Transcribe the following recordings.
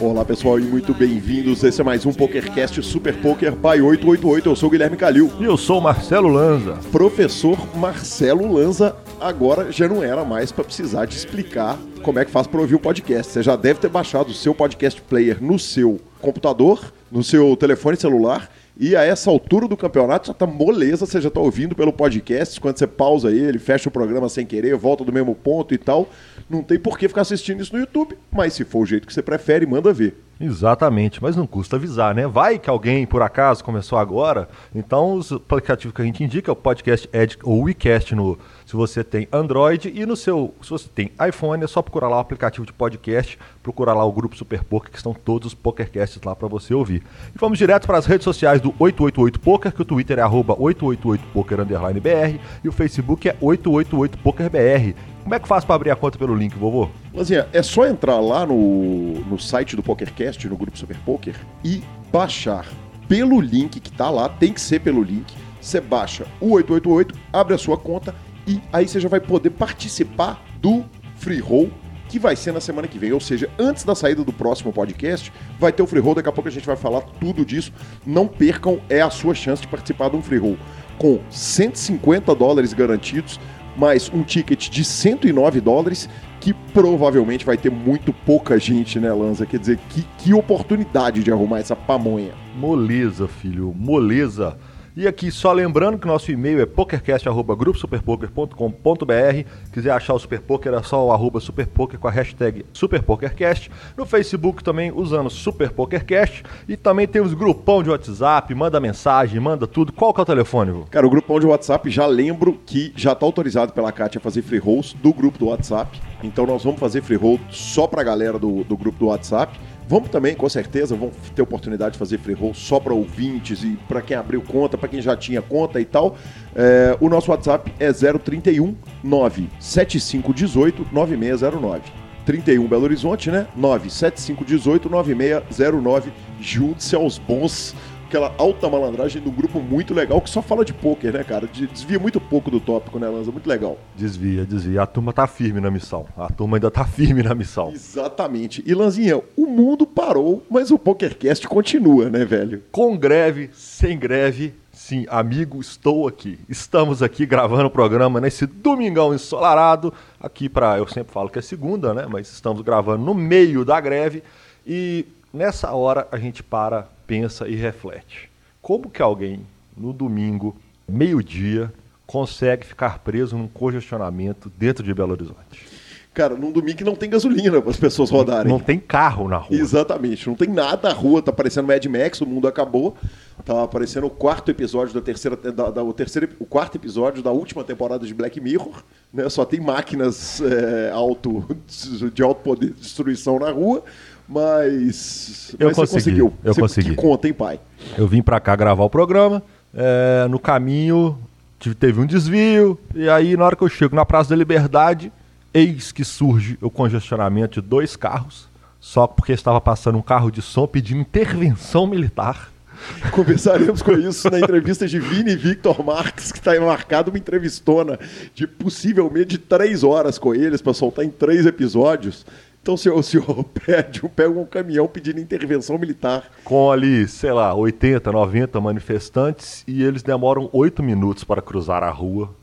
Olá pessoal e muito bem-vindos. Esse é mais um PokerCast Super Poker by 888. Eu sou o Guilherme Calil. E eu sou o Marcelo Lanza. Professor Marcelo Lanza agora já não era mais para precisar de explicar como é que faz para ouvir o podcast. Você já deve ter baixado o seu podcast player no seu computador, no seu telefone celular e a essa altura do campeonato já tá moleza, você já tá ouvindo pelo podcast, quando você pausa ele, fecha o programa sem querer, volta do mesmo ponto e tal. Não tem por que ficar assistindo isso no YouTube, mas se for o jeito que você prefere, manda ver. Exatamente, mas não custa avisar, né? Vai que alguém, por acaso, começou agora. Então, os aplicativos que a gente indica é o Podcast Edge ou o WeCast no, se você tem Android e no seu, se você tem iPhone, é só procurar lá o aplicativo de podcast, procurar lá o grupo Super Poker, que estão todos os pokercasts lá para você ouvir. E vamos direto para as redes sociais do 888 Poker, que o Twitter é 888poker_br e o Facebook é 888pokerbr. Como é que faz para abrir a conta pelo link, vovô? Lazinha, é só entrar lá no, no site do PokerCast, no grupo Super Poker, e baixar pelo link que tá lá, tem que ser pelo link. Você baixa o 888, abre a sua conta e aí você já vai poder participar do free roll que vai ser na semana que vem. Ou seja, antes da saída do próximo podcast, vai ter o free roll. Daqui a pouco a gente vai falar tudo disso. Não percam, é a sua chance de participar de um free roll com 150 dólares garantidos mais um ticket de 109 dólares, que provavelmente vai ter muito pouca gente, né, Lanza? Quer dizer, que, que oportunidade de arrumar essa pamonha. Moleza, filho, moleza. E aqui, só lembrando que nosso e-mail é pokercast.gruposuperpoker.com.br. Quiser achar o Super Poker, é só o arroba superpoker com a hashtag SuperPokerCast. No Facebook também usando SuperPokerCast. E também temos grupão de WhatsApp, manda mensagem, manda tudo. Qual que é o telefone, vô? Cara, o grupão de WhatsApp, já lembro que já está autorizado pela Kátia a fazer free rolls do grupo do WhatsApp. Então nós vamos fazer free roll só para a galera do, do grupo do WhatsApp. Vamos também, com certeza, vão ter oportunidade de fazer free roll só para ouvintes e para quem abriu conta, para quem já tinha conta e tal. É, o nosso WhatsApp é 031 97518 9609. 31 Belo Horizonte, né? 97518 9609. Junte-se aos bons aquela alta malandragem do grupo muito legal que só fala de pôquer, né, cara? Desvia muito pouco do tópico, né, Lanza? Muito legal. Desvia, desvia. A turma tá firme na missão. A turma ainda tá firme na missão. Exatamente. E Lanzinha, o mundo parou, mas o PokerCast continua, né, velho? Com greve, sem greve, sim, amigo, estou aqui. Estamos aqui gravando o programa nesse domingão ensolarado. Aqui para, eu sempre falo que é segunda, né? Mas estamos gravando no meio da greve e nessa hora a gente para pensa e reflete. Como que alguém, no domingo, meio-dia, consegue ficar preso num congestionamento dentro de Belo Horizonte? Cara, num domingo que não tem gasolina para as pessoas rodarem. Não tem carro na rua. Exatamente, não tem nada na rua, tá parecendo Mad Max, o mundo acabou. Tá aparecendo o quarto episódio da terceira, da, da, o terceiro, o quarto episódio da última temporada de Black Mirror, né? Só tem máquinas é, auto, de alto poder de destruição na rua. Mas, eu mas consegui, você conseguiu. Eu você, consegui. Que conta, hein, pai? Eu vim para cá gravar o programa. É, no caminho teve um desvio. E aí, na hora que eu chego na Praça da Liberdade, eis que surge o congestionamento de dois carros. Só porque estava passando um carro de som pedindo intervenção militar. Conversaremos com isso na entrevista de Vini Victor Marques, que está marcado uma entrevistona de possivelmente de três horas com eles para soltar em três episódios. Então o senhor, o senhor pede, pega um caminhão pedindo intervenção militar. Com ali, sei lá, 80, 90 manifestantes e eles demoram oito minutos para cruzar a rua.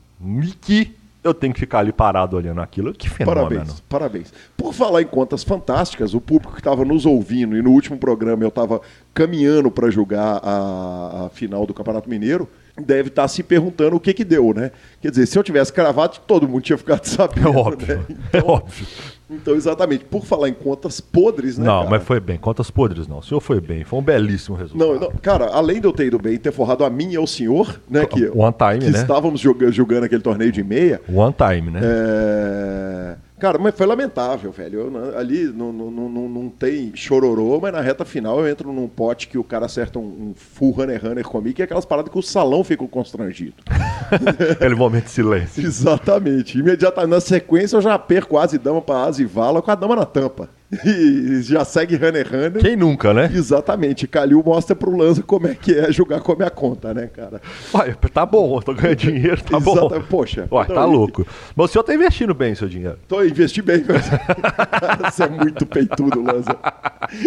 E que eu tenho que ficar ali parado olhando aquilo. Que fenômeno. Parabéns, parabéns. Por falar em contas fantásticas, o público que estava nos ouvindo e no último programa eu estava caminhando para julgar a, a, final do Campeonato Mineiro, deve estar tá se perguntando o que que deu, né? Quer dizer, se eu tivesse cravado, todo mundo tinha ficado sabendo. É óbvio, né? então, é óbvio. Então, exatamente, por falar em contas podres, né? Não, cara? mas foi bem. Contas podres não. O senhor foi bem. Foi um belíssimo resultado. Não, não, cara, além de eu ter ido bem e ter forrado a mim e ao senhor, né? Que, One time, que né? estávamos jogando, jogando aquele torneio de meia. One time, né? É... Cara, mas foi lamentável, velho. Eu, não- ali não, não, não, não- tem chororô, mas na reta final eu entro num pote que o cara acerta um, um full runner runner comigo, que é aquelas paradas que o salão fica constrangido. Aquele momento de silêncio. Exatamente. Imediatamente na sequência eu já perco asa e dama pra asa e vala com a dama na tampa. E já segue Runner Runner. Quem nunca, né? Exatamente. Calil mostra pro Lanza como é que é jogar com a minha conta, né, cara? Ué, tá bom, tô ganhando dinheiro, tá bom. Poxa. Ué, então, tá louco. Mas o senhor tá investindo bem seu dinheiro. Tô investi bem, mas... Cara, você é muito peitudo, Lanza.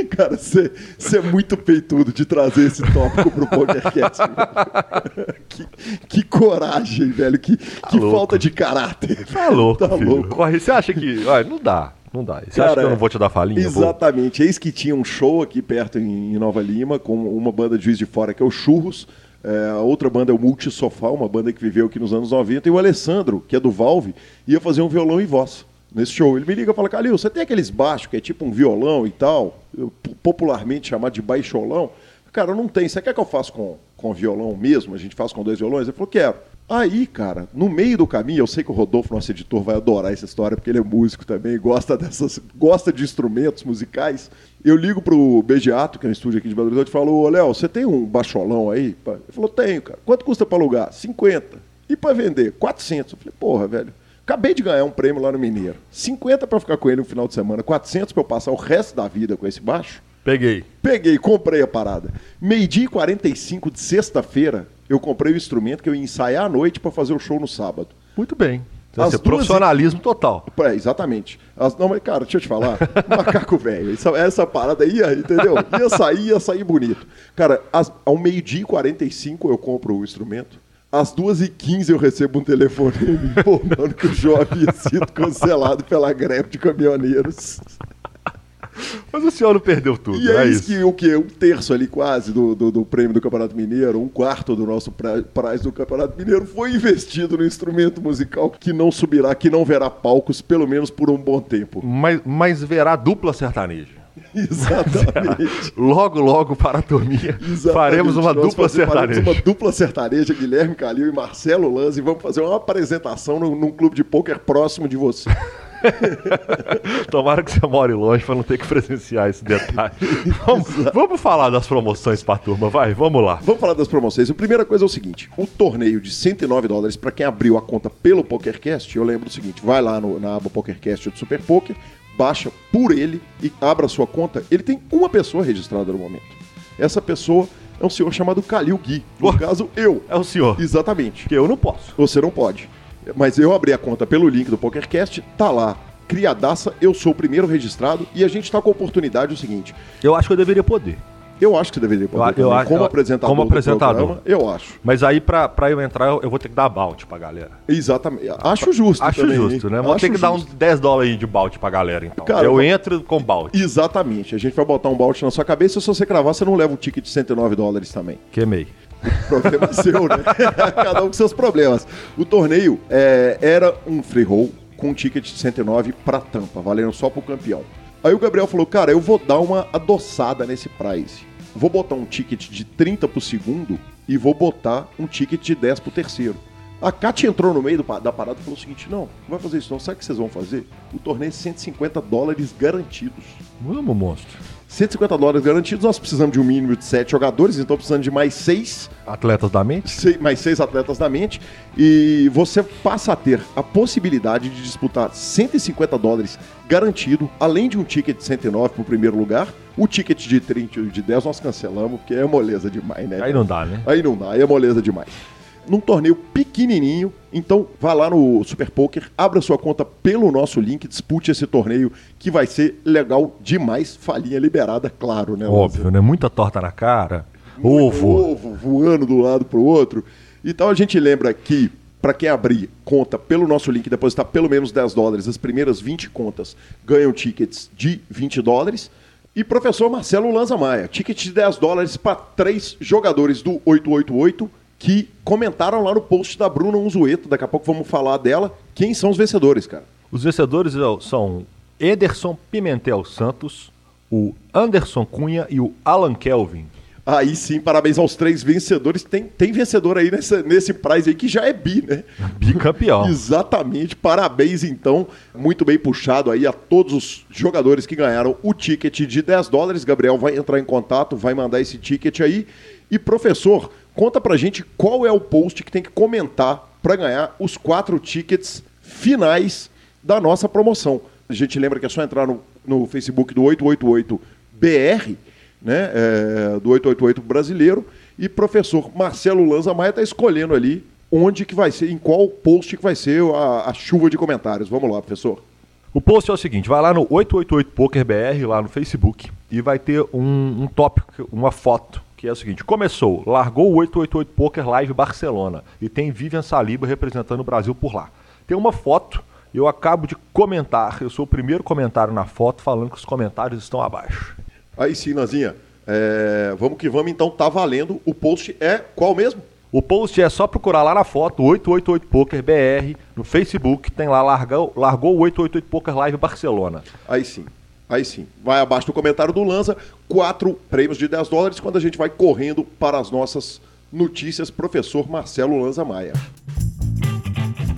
Cara, você, você é muito peitudo de trazer esse tópico pro PokerCast. que, que coragem, velho. Que, que louco. falta de caráter. Tá louco, Tá filho. louco. Corre, você acha que. Olha, não dá. Não dá. Você acha Cara, que eu não vou te dar falinha? Vou. Exatamente. Eis que tinha um show aqui perto em Nova Lima com uma banda de Juiz de Fora que é o Churros. É, a outra banda é o Multisofá, uma banda que viveu aqui nos anos 90. E o Alessandro, que é do Valve, ia fazer um violão e voz nesse show. Ele me liga e fala, Calil, você tem aqueles baixos que é tipo um violão e tal, popularmente chamado de baixolão? Cara, não tem. Você quer que eu faça com, com violão mesmo? A gente faz com dois violões? Ele falou, quero. Aí, cara, no meio do caminho, eu sei que o Rodolfo, nosso editor, vai adorar essa história, porque ele é músico também, gosta dessas, gosta de instrumentos musicais. Eu ligo pro Begiato, que é um estúdio aqui de Belo Horizonte, e falo, ô Léo, você tem um baixolão aí? pá?" Ele falou, tenho, cara. Quanto custa pra alugar? 50. E pra vender? 400. Eu falei, porra, velho. Acabei de ganhar um prêmio lá no Mineiro. 50 pra ficar com ele no final de semana, 400 pra eu passar o resto da vida com esse baixo. Peguei. Peguei, comprei a parada. Meio-dia e 45 de sexta-feira, eu comprei o instrumento que eu ia ensaiar à noite pra fazer o show no sábado. Muito bem. As Esse é duas- profissionalismo total. É, exatamente. As- não, mas, cara, deixa eu te falar. Macaco velho. Essa, essa parada aí, ia, entendeu? Ia sair, ia sair bonito. Cara, às- ao meio-dia e 45 eu compro o instrumento. Às 2h15 eu recebo um telefonema informando que o show havia sido cancelado pela greve de caminhoneiros. Mas o senhor não perdeu tudo, E é eis isso. que o quê? Um terço ali quase do, do, do prêmio do Campeonato Mineiro, um quarto do nosso pra- prize do Campeonato Mineiro foi investido no instrumento musical que não subirá, que não verá palcos, pelo menos por um bom tempo. Mas, mas verá dupla sertaneja. Exatamente. Logo, logo, para a turminha, Exatamente. faremos uma Nós dupla sertaneja. uma dupla sertaneja, Guilherme Calil e Marcelo Lanz, e vamos fazer uma apresentação num, num clube de pôquer próximo de você. Tomara que você more longe para não ter que presenciar esse detalhe. vamos, vamos falar das promoções para a turma, vai, vamos lá. Vamos falar das promoções. A primeira coisa é o seguinte: o torneio de 109 dólares para quem abriu a conta pelo PokerCast, eu lembro o seguinte: vai lá no- na aba PokerCast do Super Poker, baixa por ele e abra a sua conta. Ele tem uma pessoa registrada no momento. Essa pessoa é um senhor chamado Kalil Gui. No Oh. caso, eu. É o senhor, Exatamente. que eu não posso. Você não pode. Mas eu abri a conta pelo link do PokerCast, tá lá. Criadaça, eu sou o primeiro registrado e a gente tá com a oportunidade o seguinte. Eu acho que eu deveria poder. Eu acho que você deveria poder Eu- eu como eu- apresentador como do apresentador. programa, eu acho. Mas aí, pra, pra eu entrar, eu, eu vou ter que dar balde pra galera. Exatamente. Acho justo Acho também, justo, hein? né? Vou Acho ter que dar uns justo. 10 dólares de balde pra galera, então. Cara, eu entro com balde. Exatamente. A gente vai botar um balde na sua cabeça e se você cravar, você não leva um ticket de 109 dólares também. Queimei. O problema é seu, né? Cada um com seus problemas. O torneio é, era um free roll com um ticket de 109 pra tampa, valendo só pro campeão. Aí o Gabriel falou, cara, eu vou dar uma adoçada nesse prize. Vou botar um ticket de 30 pro segundo e vou botar um ticket de 10 pro terceiro. A Kátia entrou no meio do da parada e falou o seguinte, não, não vai fazer isso não. Sabe o que vocês vão fazer? O torneio é 150 dólares garantidos. Vamos, monstro. 150 dólares garantidos, nós precisamos de um mínimo de 7 jogadores, então precisamos de mais 6 Atletas da mente? mais seis atletas da mente e você passa a ter a possibilidade de disputar 150 dólares garantido, além de um ticket de 109 para o primeiro lugar. O ticket de 30 e de 10 nós cancelamos, porque é moleza demais, né? Aí não dá, né? Aí não dá, aí é moleza demais. Num torneio pequenininho, então vá lá no Super Poker, abra sua conta pelo nosso link, dispute esse torneio que vai ser legal demais. Falinha liberada, claro, né? Óbvio, né? Muita torta na cara. muito Ovo. ovo voando do lado pro outro. Então a gente lembra que para quem abrir conta pelo nosso link e depositar pelo menos 10 dólares, as primeiras 20 contas ganham tickets de 20 dólares. E professor Marcelo Lanza Maia, ticket de 10 dólares para três jogadores do 888 que comentaram lá no post da Bruna Unzueto. Daqui a pouco vamos falar dela. Quem são os vencedores, cara? Os vencedores ó, são Ederson Pimentel Santos, o Anderson Cunha e o Alan Kelvin. Aí sim, parabéns aos três vencedores. Tem, tem vencedor aí nessa, nesse prize aí que já é bi, né? Bicampeão. Exatamente, parabéns então, muito bem puxado aí a todos os jogadores que ganharam o ticket de 10 dólares. Gabriel vai entrar em contato, vai mandar esse ticket aí. E professor, conta pra gente qual é o post que tem que comentar para ganhar os quatro tickets finais da nossa promoção. A gente lembra que é só entrar no no Facebook do 888BR, né, é, do 888 brasileiro, e professor Marcelo Lanza Maia está escolhendo ali onde que vai ser, em qual post que vai ser a, a chuva de comentários. Vamos lá, professor. O post é o seguinte, vai lá no 888 PokerBR, lá no Facebook, e vai ter um, um tópico, uma foto, que é o seguinte, começou, largou o 888 Poker Live Barcelona, e tem Vivian Saliba representando o Brasil por lá. Tem uma foto, eu acabo de comentar, eu sou o primeiro comentário na foto, falando que os comentários estão abaixo. Aí sim, Nazinha. É, vamos que vamos, então, tá valendo. O post é qual mesmo? O post é só procurar lá na foto 888 Poker BR no Facebook, tem lá largou, largou o 888 Poker Live Barcelona. Aí sim. Aí sim. Vai abaixo do comentário do Lanza, quatro prêmios de 10 dólares quando a gente vai correndo para as nossas notícias, professor Marcelo Lanza Maia.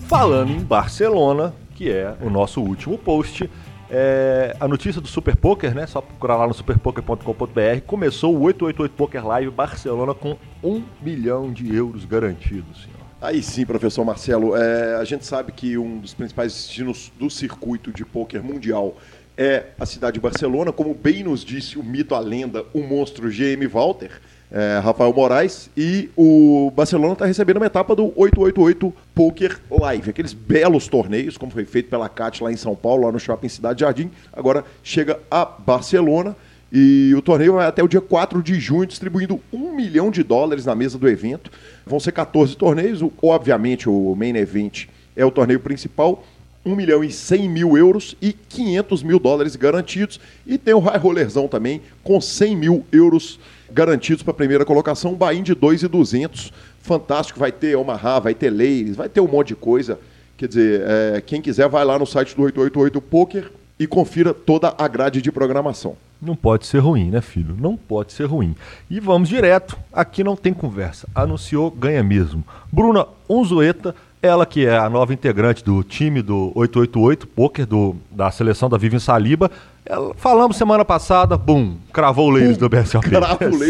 Falando em Barcelona, que é o nosso último post, é, a notícia do Super Poker, né? Só procurar lá no superpoker.com.br. Começou o 888 Poker Live Barcelona com um milhão de euros garantidos, senhor. Aí sim, professor Marcelo. É, a gente sabe que um dos principais destinos do circuito de pôquer mundial é a cidade de Barcelona, como bem nos disse o mito, a lenda, o monstro GM Walter é, Rafael Moraes, e o Barcelona está recebendo uma etapa do 888 Poker Live, aqueles belos torneios, como foi feito pela CAT lá em São Paulo, lá no Shopping Cidade Jardim, agora chega a Barcelona. E o torneio vai até o dia 4 de junho, distribuindo um milhão de dólares na mesa do evento. Vão ser 14 torneios. Obviamente, o main event é o torneio principal. 1 milhão e 100 mil euros e 500 mil dólares garantidos. E tem o high rollerzão também, com 100 mil euros garantidos para a primeira colocação, bain de 2,200, fantástico, vai ter Omaha, vai ter Leires, vai ter um monte de coisa. Quer dizer, é, quem quiser vai lá no site do 888 Poker e confira toda a grade de programação. Não pode ser ruim, né, filho? Não pode ser ruim. E vamos direto, aqui não tem conversa. Anunciou, ganha mesmo. Bruna Unzueta ela que é a nova integrante do time do 888 Poker do, da seleção da Vivian Saliba. Ela, falamos semana passada, bum, cravou o Leires do BSOP.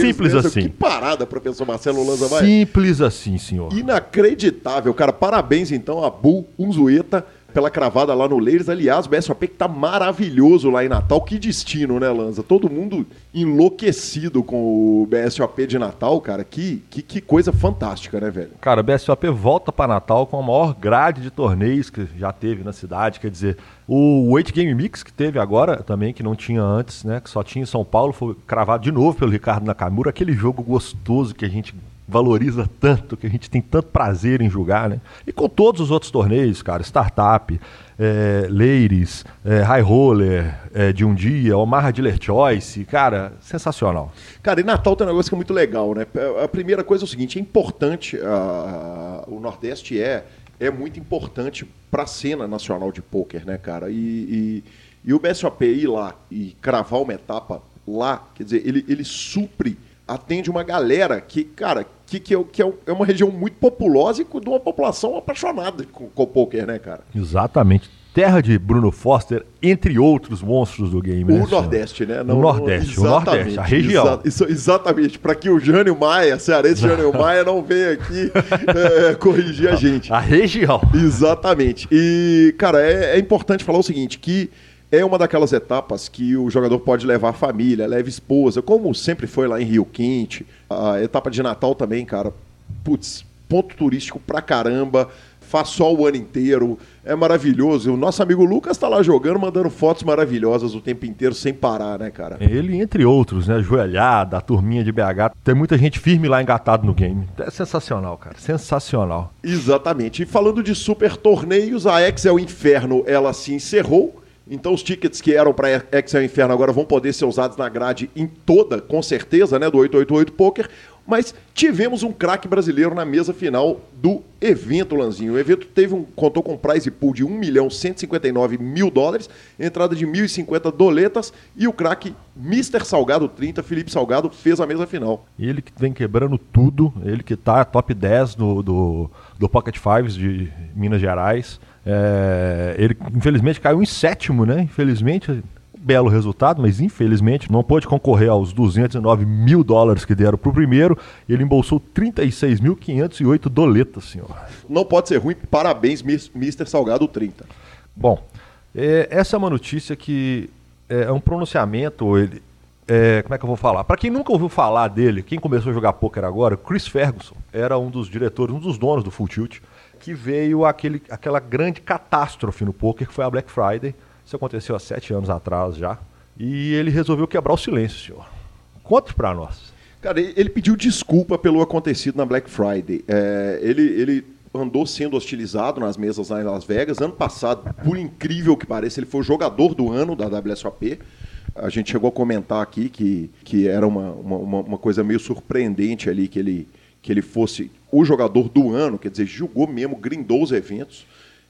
Simples mesmo. assim. Que parada, professor Marcelo Lanza vai. Simples assim, senhor. Inacreditável, cara. Parabéns então a Bu Unzueta pela cravada lá no Leires. Aliás, o BSOP que tá maravilhoso lá em Natal. Que destino, né, Lanza? Todo mundo enlouquecido com o BSOP de Natal, cara. Que, que, que coisa fantástica, né, velho? Cara, o BSOP volta para Natal com a maior grade de torneios que já teve na cidade. Quer dizer, o Weight Game Mix que teve agora também, que não tinha antes, né? Que só tinha em São Paulo, foi cravado de novo pelo Ricardo Nakamura. Aquele jogo gostoso que a gente valoriza tanto, que a gente tem tanto prazer em jogar, né? E com todos os outros torneios, cara, Startup, é, Ladies, é, High Roller, é, de um dia, Omar Dealer Choice, cara, sensacional. Cara, e Natal tem um negócio que é muito legal, né? A primeira coisa é o seguinte, é importante, uh, o Nordeste é, é muito importante para a cena nacional de pôquer, né, cara? E, e, e o BSOP ir lá e cravar uma etapa lá, quer dizer, ele, ele supre atende uma galera que, cara, que, que, é, que é, é uma região muito populosa e de uma população apaixonada com, com o poker, né, cara? Exatamente. Terra de Bruno Foster, entre outros monstros do game. O né, Nordeste, né? Não, o Nordeste, o Nordeste, a região. Exa isso, exatamente, para que o Jânio Maia, cearense Jânio Maia, não venha aqui é, corrigir a gente. A região. Exatamente. E, cara, é, é importante falar o seguinte, que é uma daquelas etapas que o jogador pode levar a família, leva esposa, como sempre foi lá em Rio Quinte. A etapa de Natal também, cara. Putz, ponto turístico pra caramba. Faz sol o ano inteiro, é maravilhoso. O nosso amigo Lucas tá lá jogando, mandando fotos maravilhosas o tempo inteiro, sem parar, né, cara? Ele, entre outros, né? Joelhada, a turminha de BH. Tem muita gente firme lá engatado no game. É sensacional, cara. Sensacional. Exatamente. E falando de super torneios, a Excel Inferno, ela se encerrou então os tickets que eram para Excel Inferno agora vão poder ser usados na grade em toda, com certeza, né, do 888 Poker. Mas tivemos um craque brasileiro na mesa final do evento, Lanzinho. O evento teve um, contou com um prize pool de 1 milhão 159 mil dólares, entrada de 1.050 doletas e o craque Mr. Salgado 30, Felipe Salgado, fez a mesa final. Ele que vem quebrando tudo, ele que está top 10 no, do, do Pocket Fives de Minas Gerais. É, ele infelizmente caiu em sétimo, né? Infelizmente, belo resultado, mas infelizmente não pôde concorrer aos 209 mil dólares que deram para o primeiro. Ele embolsou 36.508 doletas, senhor. Não pode ser ruim. Parabéns, Mr. Salgado 30. Bom, é, essa é uma notícia que é, é um pronunciamento, ele, é, como é que eu vou falar? Para quem nunca ouviu falar dele, quem começou a jogar poker agora, Chris Ferguson era um dos diretores, um dos donos do Full Tilt, que veio aquele, aquela grande catástrofe no poker que foi a Black Friday. Isso aconteceu há sete anos atrás já. E ele resolveu quebrar o silêncio, senhor. Conte para nós. Cara, ele pediu desculpa pelo acontecido na Black Friday. É, ele, ele andou sendo hostilizado nas mesas lá em Las Vegas. Ano passado, por incrível que pareça, ele foi o jogador do ano da WSOP. A gente chegou a comentar aqui que, que era uma, uma, uma coisa meio surpreendente ali que ele, que ele fosse o jogador do ano, quer dizer, jogou mesmo, grindou os eventos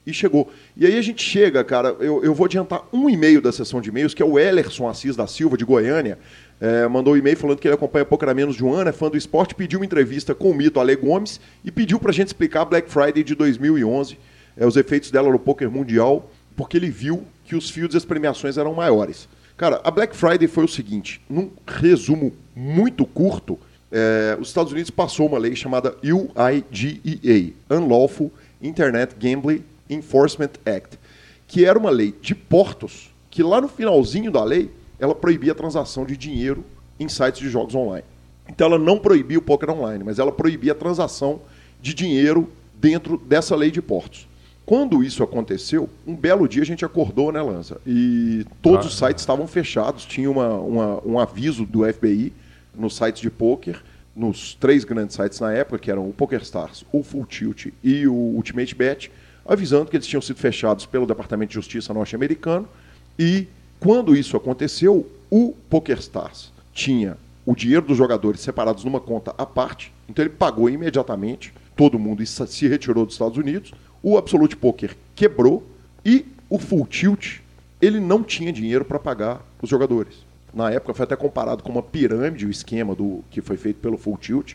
e chegou. E aí a gente chega, cara, eu, eu vou adiantar um e-mail da sessão de e-mails, que é o Ellerson Assis da Silva, de Goiânia, é, mandou um e-mail falando que ele acompanha pouco há menos de um ano, é fã do esporte, pediu uma entrevista com o mito Ale Gomes e pediu para a gente explicar Black Friday de 2011, é, os efeitos dela no poker mundial, porque ele viu que os fios das premiações eram maiores. Cara, a Black Friday foi o seguinte, num resumo muito curto, é, os Estados Unidos passou uma lei chamada UIGEA, Unlawful Internet Gambling Enforcement Act, que era uma lei de portos, que lá no finalzinho da lei ela proibia a transação de dinheiro em sites de jogos online. Então ela não proibia o poker online, mas ela proibia a transação de dinheiro dentro dessa lei de portos. Quando isso aconteceu, um belo dia a gente acordou, né, Lança? E todos ah, os sites estavam fechados, tinha uma, uma, um aviso do FBI nos sites de poker, nos três grandes sites na época, que eram o PokerStars, o Full Tilt e o Ultimate Bet, avisando que eles tinham sido fechados pelo Departamento de Justiça norte-americano e quando isso aconteceu, o PokerStars tinha o dinheiro dos jogadores separados numa conta à parte, então ele pagou imediatamente, todo mundo se retirou dos Estados Unidos, o Absolute Poker quebrou e o Full Tilt, ele não tinha dinheiro para pagar os jogadores. Na época foi até comparado com uma pirâmide, o esquema do que foi feito pelo Full Tilt,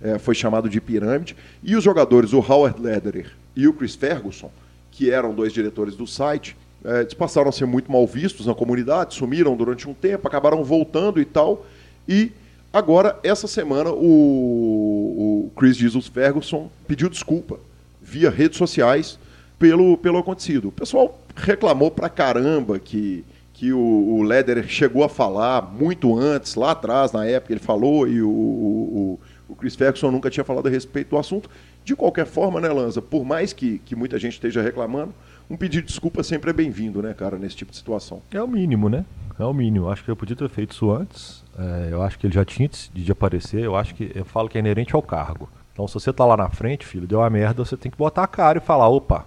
é, foi chamado de pirâmide, e os jogadores, o Howard Lederer e o Chris Ferguson, que eram dois diretores do site, é, passaram a ser muito mal vistos na comunidade, sumiram durante um tempo, acabaram voltando e tal. E agora, essa semana, o, o Chris Jesus Ferguson pediu desculpa via redes sociais pelo, pelo acontecido. O pessoal reclamou pra caramba que, que o, o Lederer chegou a falar muito antes, lá atrás, na época ele falou, e o, o, o Chris Ferguson nunca tinha falado a respeito do assunto. De qualquer forma, né, Lanza, por mais que, que muita gente esteja reclamando, um pedido de desculpa sempre é bem-vindo, né, cara, nesse tipo de situação. É o mínimo, né? É o mínimo. Acho que eu podia ter feito isso antes. É, eu acho que ele já tinha de aparecer. Eu acho que eu falo que é inerente ao cargo. Então, se você tá lá na frente, filho, deu uma merda, você tem que botar a cara e falar, opa,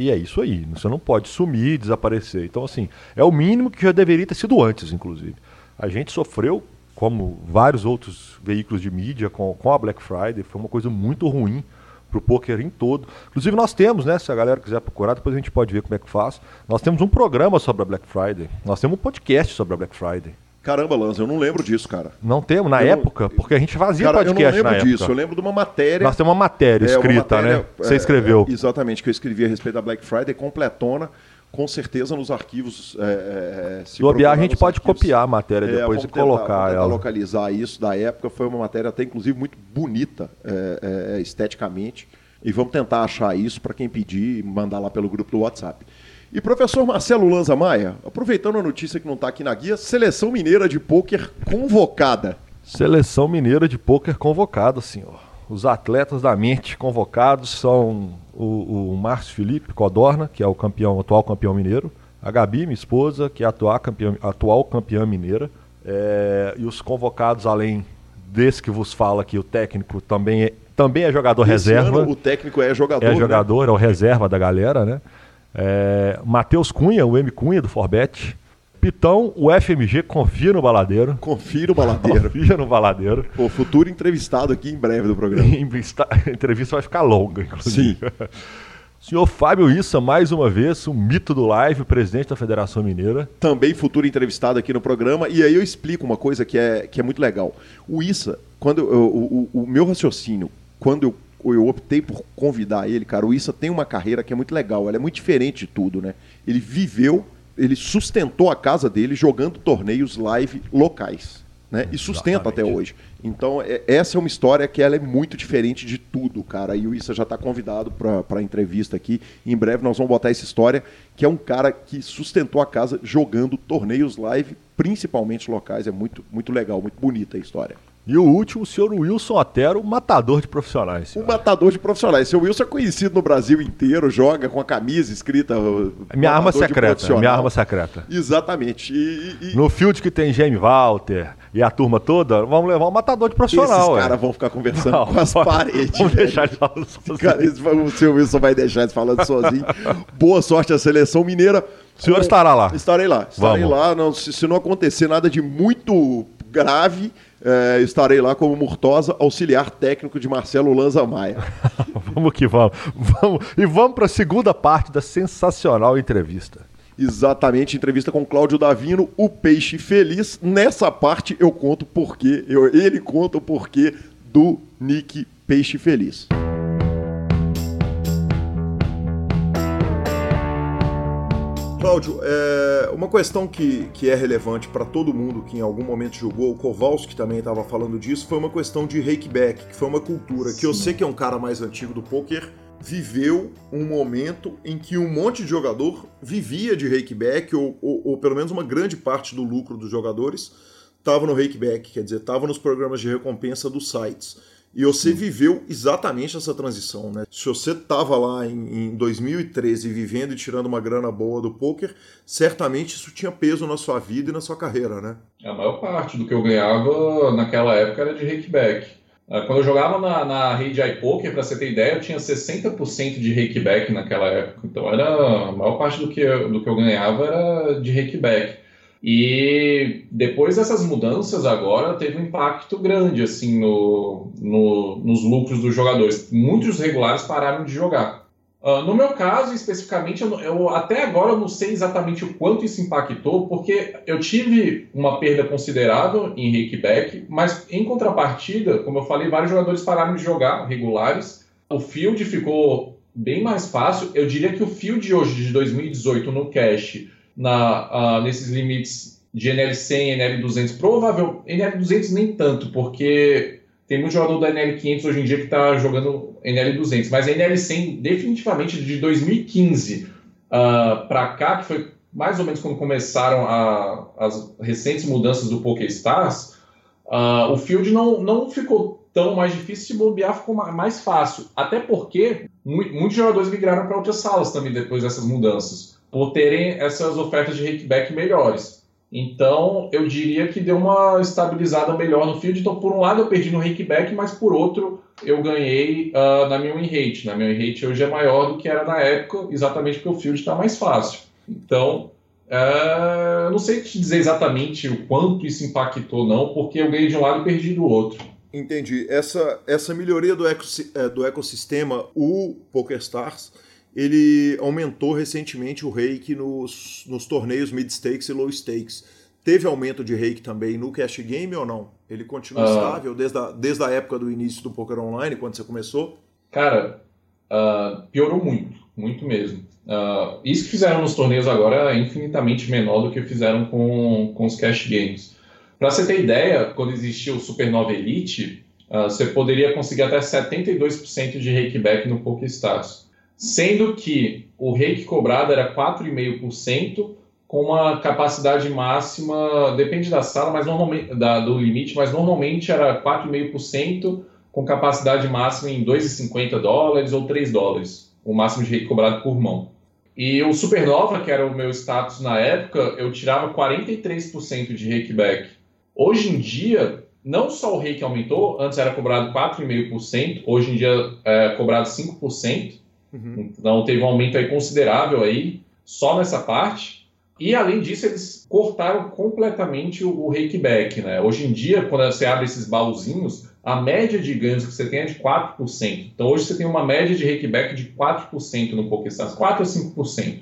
e é isso aí. Você não pode sumir, desaparecer. Então, assim, é o mínimo que já deveria ter sido antes, inclusive. A gente sofreu, como vários outros veículos de mídia, com, com a Black Friday. Foi uma coisa muito ruim para o poker em todo. Inclusive nós temos, né? Se a galera quiser procurar, depois a gente pode ver como é que faz. Nós temos um programa sobre a Black Friday. Nós temos um podcast sobre a Black Friday. Caramba, Lanza, eu não lembro disso, cara. Não temos, na eu época, porque a gente fazia cara, podcast eu não lembro disso, eu lembro de uma matéria... Nós temos uma matéria escrita, é, uma matéria, né? Você é, escreveu. É, exatamente, que eu escrevi a respeito da Black Friday, completona, com certeza nos arquivos. É, é se Do a gente pode arquivos, copiar a matéria é, depois e colocar tentar, ela. localizar isso da época. Foi uma matéria até, inclusive, muito bonita é, é, esteticamente. E vamos tentar achar isso para quem pedir e mandar lá pelo grupo do WhatsApp. E professor Marcelo Lanza Maia, aproveitando a notícia que não está aqui na guia, seleção mineira de pôquer convocada. Seleção mineira de pôquer convocada, senhor. Os atletas da mente convocados são o, o Márcio Felipe Codorna, que é o campeão, atual campeão mineiro, a Gabi, minha esposa, que é a atual campeã, atual campeã mineira, é, e os convocados, além desse que vos fala aqui, o técnico também é, também é jogador Esse reserva. Ano, o técnico é jogador. É jogador, né? é o reserva da galera, né? É, Matheus Cunha, o M Cunha do Forbet. Pitão, o FMG, confia no baladeiro. Confia no baladeiro. confia no baladeiro. O futuro entrevistado aqui em breve do programa. a entrevista vai ficar longa, inclusive. Sim. Senhor Fábio Issa, mais uma vez, o mito do live, presidente da Federação Mineira. Também futuro entrevistado aqui no programa. E aí eu explico uma coisa que é, que é muito legal. O Issa, quando eu, o, o, o meu raciocínio, quando eu, eu optei por convidar ele, cara, o Issa tem uma carreira que é muito legal. Ela é muito diferente de tudo, né? Ele viveu, ele sustentou a casa dele jogando torneios live locais né? E sustenta Exatamente. até hoje. Então, é, essa é uma história que ela é muito diferente de tudo, cara. E o Issa já está convidado para a entrevista aqui. Em breve nós vamos botar essa história, que é um cara que sustentou a casa jogando torneios live, principalmente locais. É muito, muito legal, muito bonita a história. E o último, o senhor Wilson Otero, matador de profissionais. Senhor. Um matador de profissionais. Seu Wilson é conhecido no Brasil inteiro, joga com a camisa escrita. Minha arma secreta. Minha arma secreta. Exatamente. E, e... No field que tem Jamie Walter e a turma toda, vamos levar um matador de profissional. Esses caras vão ficar conversando Não, com as paredes. Vamos deixar eles falando sozinho. Cara, o seu Wilson vai deixar eles falando sozinho. Boa sorte à seleção mineira. O senhor estará lá. Estarei lá. Estarei vamos. lá. Não, se, se não acontecer nada de muito grave é, estarei lá como Murtosa, auxiliar técnico de Marcelo Lanza Maia. vamos que vamos. vamos. E vamos para a segunda parte da sensacional entrevista. Exatamente, entrevista com Cláudio Davino, o peixe feliz. Nessa parte eu conto porquê, eu, ele conta o porquê do Nick Peixe Feliz. Cláudio, é, uma questão que, que é relevante para todo mundo que em algum momento jogou, o Kowalski também estava falando disso, foi uma questão de rakeback, que foi uma cultura Sim. que eu sei que é um cara mais antigo do poker, viveu um momento em que um monte de jogador vivia de rakeback, ou, ou, ou pelo menos uma grande parte do lucro dos jogadores estava no rakeback, quer dizer, estava nos programas de recompensa dos sites. E você viveu exatamente essa transição, né? Se você estava lá em, em, 2013 vivendo e tirando uma grana boa do poker, certamente isso tinha peso na sua vida e na sua carreira, né? A maior parte do que eu ganhava naquela época era de rakeback. Ah, quando eu jogava na, na rede iPoker, para você ter ideia, eu tinha 60% de rakeback naquela época. Então era a maior parte do que eu, do que eu ganhava era de rakeback. E depois dessas mudanças agora teve um impacto grande assim no, no, nos lucros dos jogadores. Muitos regulares pararam de jogar. Uh, no meu caso, especificamente, eu, eu, até agora eu não sei exatamente o quanto isso impactou, porque eu tive uma perda considerável em rakeback, mas em contrapartida, como eu falei, vários jogadores pararam de jogar regulares. O field ficou bem mais fácil. Eu diria que o field hoje de 2018 no cash na, uh, nesses limites de NL100 e NL200. Provável, NL200 nem tanto, porque tem muito jogador da NL500 hoje em dia que está jogando NL200, mas a NL100 definitivamente de 2015 uh, para cá, que foi mais ou menos quando começaram a, as recentes mudanças do PokéStars, uh, o field não, não ficou tão mais difícil, se bobear ficou mais fácil. Até porque muitos jogadores migraram para outras salas também depois dessas mudanças por terem essas ofertas de rakeback melhores. Então, eu diria que deu uma estabilizada melhor no field. Então, por um lado, eu perdi no rakeback, mas por outro, eu ganhei uh, na minha win rate. Na minha win rate hoje é maior do que era na época, exatamente porque o field está mais fácil. Então, uh, não sei te dizer exatamente o quanto isso impactou, não, porque eu ganhei de um lado e perdi do outro. Entendi. Essa, essa melhoria do, do ecossistema, o PokerStars, ele aumentou recentemente o rake nos, nos torneios mid stakes e low stakes. Teve aumento de rake também no cash game ou não? Ele continua uh, estável desde a, desde a época do início do poker online, quando você começou? Cara, uh, piorou muito, muito mesmo. Uh, isso que fizeram nos torneios agora é infinitamente menor do que fizeram com, com os cash games. Para você ter ideia, quando existia o Supernova Elite, você poderia conseguir até 72% de rakeback no PokerStars sendo que o rake cobrado era 4,5%, com uma capacidade máxima, depende da sala, mas normalmente da, do limite, mas normalmente era 4,5% com capacidade máxima em 2,50 dólares ou 3 dólares, o máximo de rake cobrado por mão. E o Supernova, que era o meu status na época, eu tirava 43% de rakeback. Hoje em dia, não só o rake aumentou, antes era cobrado 4,5%, hoje em dia é cobrado 5%, Uhum. Então teve um aumento aí considerável aí só nessa parte. E além disso, eles cortaram completamente o, o rakeback, né? Hoje em dia, quando você abre esses baúzinhos, a média de ganhos que você tem é de 4%. Então hoje você tem uma média de rakeback de 4% no PokéStars, 4 a 5%.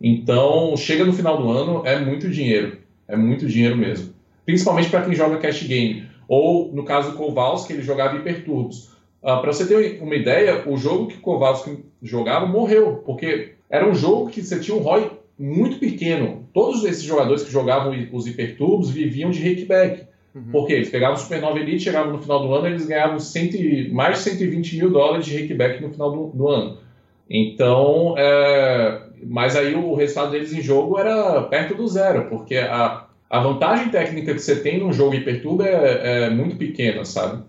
Então, chega no final do ano, é muito dinheiro. É muito dinheiro mesmo. Principalmente para quem joga cash game. Ou, no caso do Kowalski, ele jogava hiperturbos. Ah, para você ter uma ideia, o jogo que Kowalski jogava morreu, porque era um jogo que você tinha um ROI muito pequeno. Todos esses jogadores que jogavam os hipertubos viviam de rakeback. Uhum. Porque eles pegavam o Supernova Elite, chegavam no final do ano, eles ganhavam cento, mais de 120 mil dólares de rakeback no final do, do ano. Então, é, mas aí o resultado deles em jogo era perto do zero, porque a, a vantagem técnica que você tem num jogo Hiperturbo é, é muito pequena, sabe?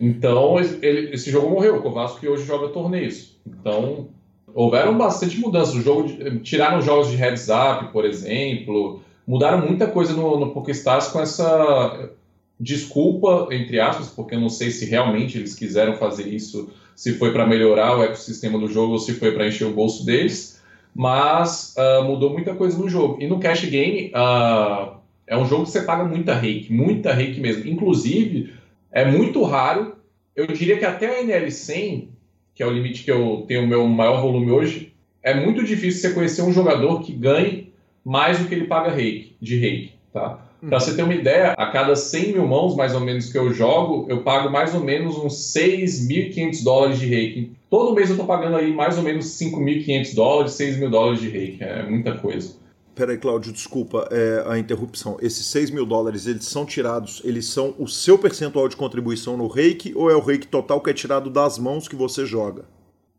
Então, ele, esse jogo morreu. O Kovacic hoje joga torneios. Então, houveram bastante mudanças. O jogo, tiraram jogos de heads up, por exemplo. Mudaram muita coisa no, no PokéStars com essa desculpa, entre aspas, porque eu não sei se realmente eles quiseram fazer isso, se foi para melhorar o ecossistema do jogo ou se foi para encher o bolso deles. Mas uh, mudou muita coisa no jogo. E no Cash Game, uh, é um jogo que você paga muita rake, muita rake mesmo. Inclusive, é muito raro, eu diria que até a NL100, que é o limite que eu tenho o meu maior volume hoje, é muito difícil você conhecer um jogador que ganhe mais do que ele paga reiki, de reiki, tá? Para você ter uma ideia, a cada 100 mil mãos, mais ou menos, que eu jogo, eu pago mais ou menos uns 6.500 dólares de reiki. Todo mês eu estou pagando aí mais ou menos 5.500 dólares, 6 mil dólares de reiki. É muita coisa. Peraí, Cláudio, desculpa é, a interrupção. Esses 6 mil dólares, eles são tirados, eles são o seu percentual de contribuição no reiki ou é o reiki total que é tirado das mãos que você joga?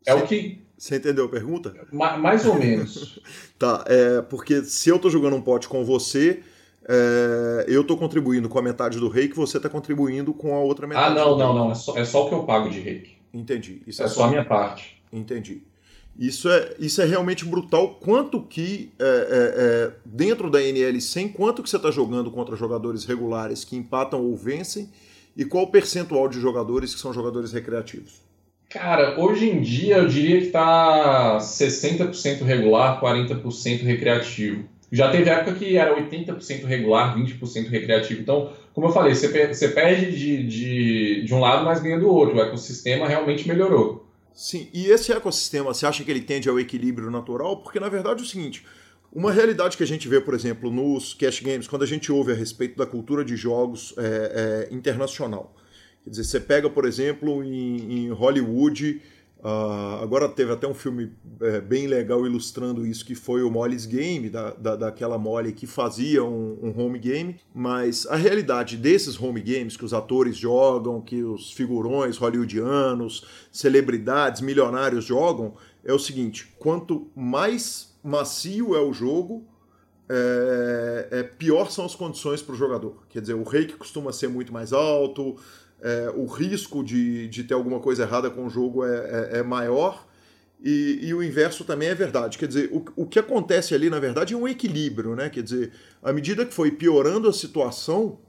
É você, o que. Você entendeu a pergunta? Ma mais ou menos. tá, é, porque se eu tô jogando um pote com você, é, eu tô contribuindo com a metade do reiki, você tá contribuindo com a outra metade. Ah, não, não, não. É só, é só o que eu pago de reiki. Entendi. Isso é, é só a minha parte. Entendi. Isso é, isso é realmente brutal. Quanto que, é, é, é dentro da NL100, quanto que você está jogando contra jogadores regulares que empatam ou vencem? E qual o percentual de jogadores que são jogadores recreativos? Cara, hoje em dia eu diria que está 60% regular, 40% recreativo. Já teve época que era 80% regular, 20% recreativo. Então, como eu falei, você, perde de, de, de um lado, mas ganha do outro. O ecossistema realmente melhorou. Sim, e esse ecossistema, você acha que ele tende ao equilíbrio natural? Porque na verdade é o seguinte, uma realidade que a gente vê, por exemplo, nos cash games, quando a gente ouve a respeito da cultura de jogos é, é, internacional. Quer dizer, você pega, por exemplo, em, em Hollywood, Uh, agora teve até um filme é, bem legal ilustrando isso, que foi o Molly's Game, da, da, daquela Molly que fazia um, um, home game. Mas a realidade desses home games que os atores jogam, que os figurões hollywoodianos, celebridades, milionários jogam, é o seguinte: quanto mais macio é o jogo, é, é, pior são as condições para o jogador. Quer dizer, o rake costuma ser muito mais alto, é, o risco de, de ter alguma coisa errada com o jogo é, é, é maior. E, e, o inverso também é verdade. Quer dizer, o, o que acontece ali, na verdade, é um equilíbrio, né? Quer dizer, à medida que foi piorando a situação,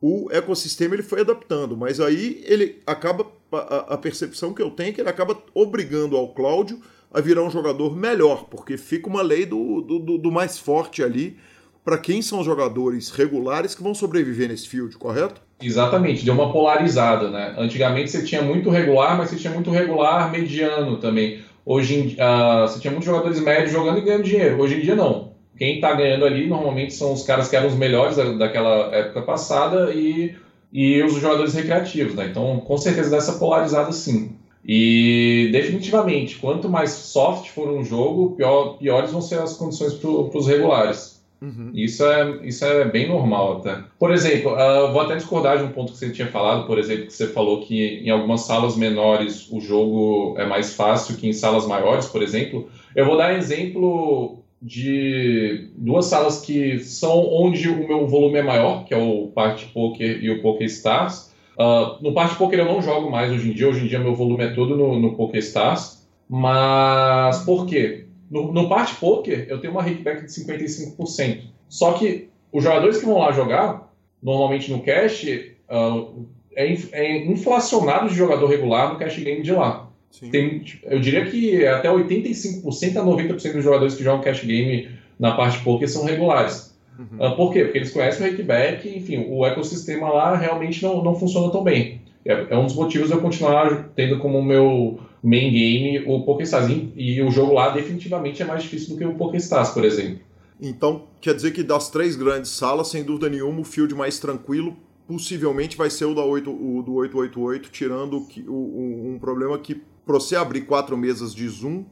o ecossistema ele foi adaptando, mas aí ele acaba a, a percepção que eu tenho é que ele acaba obrigando ao Cláudio a virar um jogador melhor, porque fica uma lei do, do, do mais forte ali para quem são os jogadores regulares que vão sobreviver nesse field, correto? Exatamente, deu uma polarizada, né? Antigamente você tinha muito regular, mas você tinha muito regular mediano também. Hoje em, uh, você tinha muitos jogadores médios jogando e ganhando dinheiro. Hoje em dia não. Quem está ganhando ali normalmente são os caras que eram os melhores da, daquela época passada e, e os jogadores recreativos, né? Então, com certeza dessa polarizada sim. E definitivamente, quanto mais soft for um jogo, pior, piores vão ser as condições para os regulares. Uhum. Isso, é, isso é bem normal até. Por exemplo, uh, vou até discordar de um ponto que você tinha falado, por exemplo, que você falou que em algumas salas menores o jogo é mais fácil que em salas maiores, por exemplo. Eu vou dar exemplo de duas salas que são onde o meu volume é maior, que é o Party Poker e o Poker Stars. Uh, no Party Poker eu não jogo mais hoje em dia, hoje em dia meu volume é todo no, no Poker Stars. Mas por quê? No, no Party Poker, eu tenho uma rakeback de 55%. Só que os jogadores que vão lá jogar, normalmente no cash, uh, é, é, inflacionado de jogador regular no cash game de lá. Tem, eu diria que até 85% a 90% dos jogadores que jogam cash game na parte poker são regulares. Uhum. Uh, por quê? Porque eles conhecem o rakeback, enfim, o ecossistema lá realmente não, não funciona tão bem. É, é um dos motivos eu continuar tendo como meu main game o PokéStars. E o jogo lá definitivamente é mais difícil do que o PokéStars, por exemplo. Então, quer dizer que das três grandes salas, sem dúvida nenhuma, o field mais tranquilo possivelmente vai ser o, da 8, o do 888, tirando que, o, um problema que para você abrir quatro mesas de Zoom,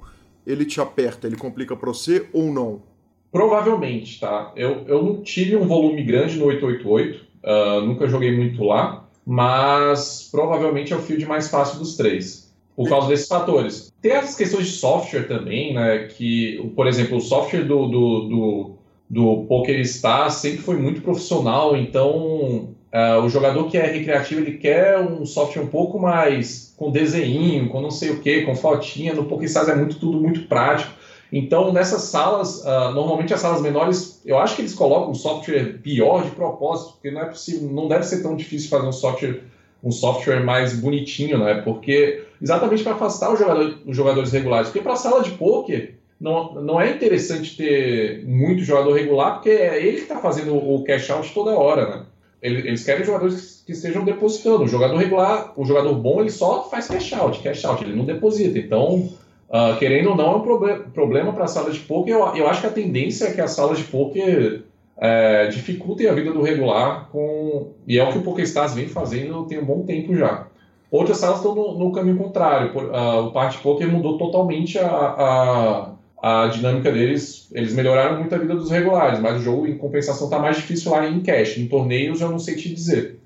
ele te aperta, ele complica para você ou não? Provavelmente, tá? Eu, eu não tive um volume grande no 888, uh, nunca joguei muito lá, mas provavelmente é o field mais fácil dos três, por causa desses fatores. Tem as questões de software também, né, que, por exemplo, o software do, do, do, do PokerStar sempre foi muito profissional, então Uh, o jogador que é recreativo, ele quer um software um pouco mais com desenho, com não sei o que, com fotinha. No PokéStars é muito tudo muito prático. Então, nessas salas, uh, normalmente as salas menores, eu acho que eles colocam um software pior de propósito, porque não é possível, não deve ser tão difícil fazer um software, um software mais bonitinho, né? Porque exatamente para afastar os, jogador, os jogadores regulares. Porque para a sala de poker não, não é interessante ter muito jogador regular, porque é ele que está fazendo o cash out toda hora, né? eles querem jogadores que estejam depositando. O jogador regular, o jogador bom, ele só faz cash out, cash out, ele não deposita. Então, uh, querendo ou não, é um proble problema para a sala de poker. Eu, eu acho que a tendência é que as salas de poker é, dificultem a vida do regular, com e é o que o PokerStars vem fazendo tem um bom tempo já. Outras salas estão no, no caminho contrário. Uh, o Party Poker mudou totalmente a, a a dinâmica deles, eles melhoraram muito a vida dos regulares, mas o jogo, em compensação, está mais difícil lá em cash. Em torneios, eu não sei te dizer.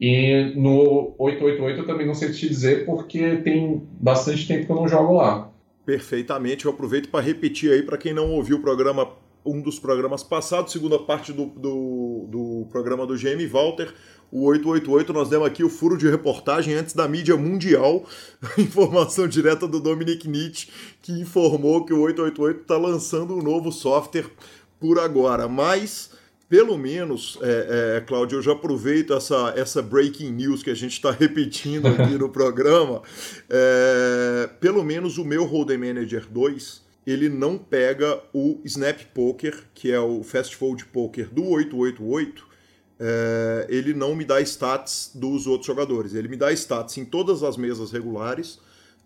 E no 888 eu também não sei te dizer, porque tem bastante tempo que eu não jogo lá. Perfeitamente. Eu aproveito para repetir aí, para quem não ouviu o programa, um dos programas passados, segunda parte do, do, do programa do GM Walter, o 888, nós demos aqui o furo de reportagem antes da mídia mundial, informação direta do Dominic Nietzsche, que informou que o 888 está lançando um novo software por agora. Mas, pelo menos, é, é, Cláudio, eu já aproveito essa, essa breaking news que a gente está repetindo aqui no programa. É, pelo menos o meu Hold'em Manager 2, ele não pega o Snap Poker, que é o Fast Fold Poker do 888, é, ele não me dá stats dos outros jogadores. Ele me dá stats em todas as mesas regulares,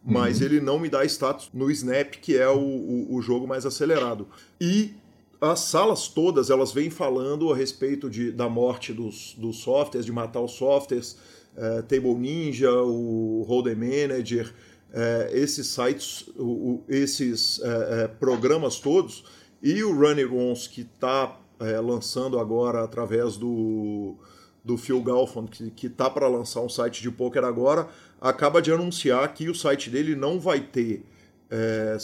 mas uhum. ele não me dá status no Snap, que é o, o, o, jogo mais acelerado. E as salas todas, elas vêm falando a respeito de, da morte dos, dos softwares, de matar os softwares, é, Table Ninja, o Hold'em Manager, é, esses sites, o, esses é, é, programas todos, e o Run It Once, que está é, lançando agora através do, do Phil Galfond, que está para lançar um site de poker agora, acaba de anunciar que o site dele não vai ter é,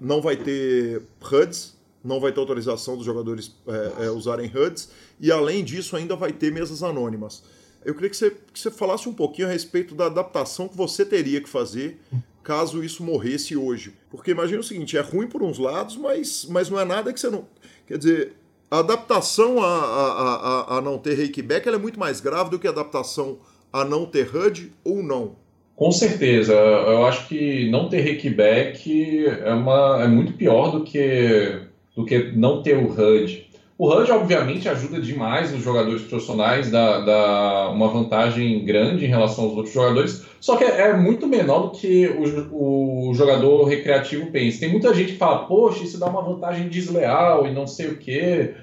não vai ter HUDs, não vai ter autorização dos jogadores é, é, usarem HUDs, e além disso ainda vai ter mesas anônimas. Eu queria que você, que você falasse um pouquinho a respeito da adaptação que você teria que fazer caso isso morresse hoje. Porque imagina o seguinte, é ruim por uns lados, mas, mas não é nada que você não... Quer dizer, a adaptação a, a, a, a não ter rakeback é muito mais grave do que a adaptação a não ter HUD ou não? Com certeza. Eu acho que não ter rakeback é, uma, é muito pior do que, do que não ter o HUD. O HUD, obviamente, ajuda demais os jogadores profissionais, dá, dá uma vantagem grande em relação aos outros jogadores, só que é, é muito menor do que o, o, jogador recreativo pensa. Tem muita gente que fala, poxa, isso dá uma vantagem desleal e não sei o quê.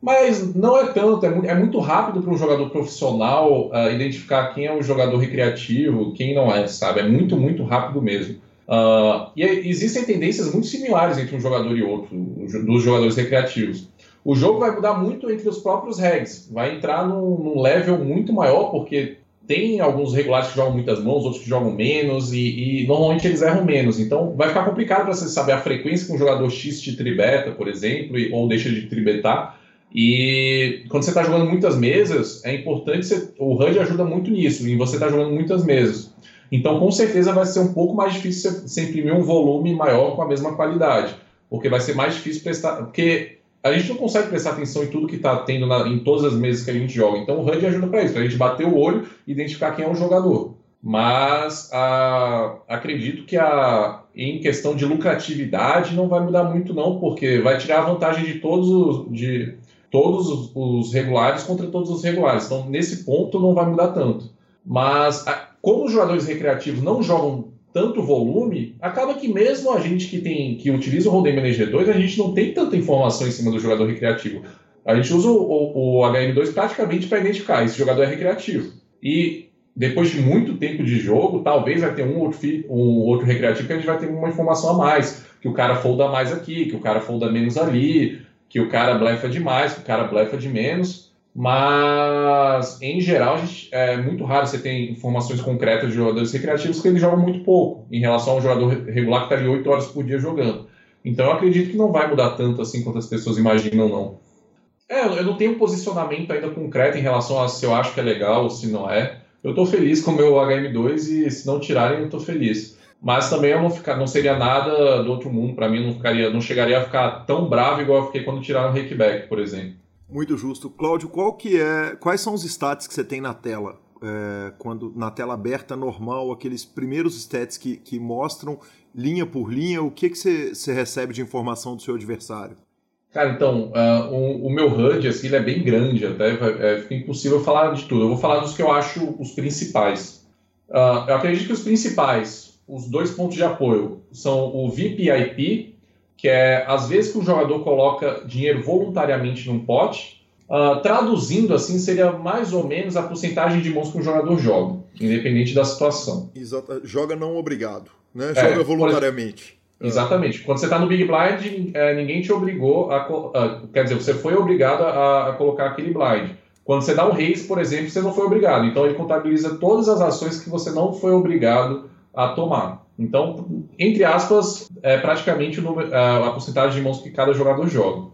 Mas não é tanto, é, é muito rápido para um jogador profissional uh, identificar quem é o jogador recreativo, quem não é, sabe? É muito, muito rápido mesmo. Uh, e existem tendências muito similares entre um jogador e outro, dos jogadores recreativos. O jogo vai mudar muito entre os próprios regs, vai entrar num, num level muito maior, porque tem alguns regulares que jogam muitas mãos, outros que jogam menos, e, e normalmente eles erram menos. Então vai ficar complicado para você saber a frequência que um jogador X te tribeta, por exemplo, ou deixa de tribetar. E quando você está jogando muitas mesas, é importante. Você, o HUD ajuda muito nisso, e você está jogando muitas mesas. Então, com certeza, vai ser um pouco mais difícil você imprimir um volume maior com a mesma qualidade, porque vai ser mais difícil prestar. Porque a gente não consegue prestar atenção em tudo que está tendo na, em todas as mesas que a gente joga. Então o HUD ajuda para isso, para a gente bater o olho e identificar quem é o jogador. Mas a, acredito que a, em questão de lucratividade não vai mudar muito não, porque vai tirar a vantagem de todos os, de todos os, regulares contra todos os regulares. Então nesse ponto não vai mudar tanto. Mas como os jogadores recreativos não jogam tanto volume, acaba que mesmo a gente que tem que utiliza o Hold'em Manager 2, a gente não tem tanta informação em cima do jogador recreativo. A gente usa o, o, o HM2 praticamente para identificar esse jogador é recreativo. E depois de muito tempo de jogo, talvez vai ter um outro, um outro recreativo que a gente vai ter uma informação a mais, que o cara folda mais aqui, que o cara folda menos ali, que o cara blefa demais, que o cara blefa de menos. Mas, em geral, gente, é muito raro você ter informações concretas de jogadores recreativos porque eles jogam muito pouco em relação ao jogador regular que está ali 8 horas por dia jogando. Então, eu acredito que não vai mudar tanto assim quanto as pessoas imaginam, não. É, eu não tenho um posicionamento ainda concreto em relação a se eu acho que é legal ou se não é. Eu estou feliz com o meu HM2 e se não tirarem, eu estou feliz. Mas também eu não, ficar, não seria nada do outro mundo para mim, não ficaria, não chegaria a ficar tão bravo igual eu fiquei quando tiraram o Hackback, por exemplo. Muito justo. Cláudio, qual que é, quais são os stats que você tem na tela? É, quando na tela aberta normal, aqueles primeiros stats que, que mostram linha por linha, o que, que você, você recebe de informação do seu adversário? Cara, então, uh, o, o, meu HUD assim, ele é bem grande, até é, fica impossível falar de tudo. Eu vou falar dos que eu acho os principais. Uh, eu acredito que os principais, os dois pontos de apoio, são o VIP que é às vezes que o jogador coloca dinheiro voluntariamente num pote. Uh, traduzindo assim, seria mais ou menos a porcentagem de mãos que o jogador joga, independente da situação. Exato. Joga não obrigado, né? É, joga é, voluntariamente. Exatamente. Quando você está no Big Blind, é, ninguém te obrigou a, a, Quer dizer, você foi obrigado a, a, colocar aquele blind. Quando você dá um raise, por exemplo, você não foi obrigado. Então ele contabiliza todas as ações que você não foi obrigado a tomar. Então, entre aspas, é praticamente a porcentagem de mãos que cada jogador joga.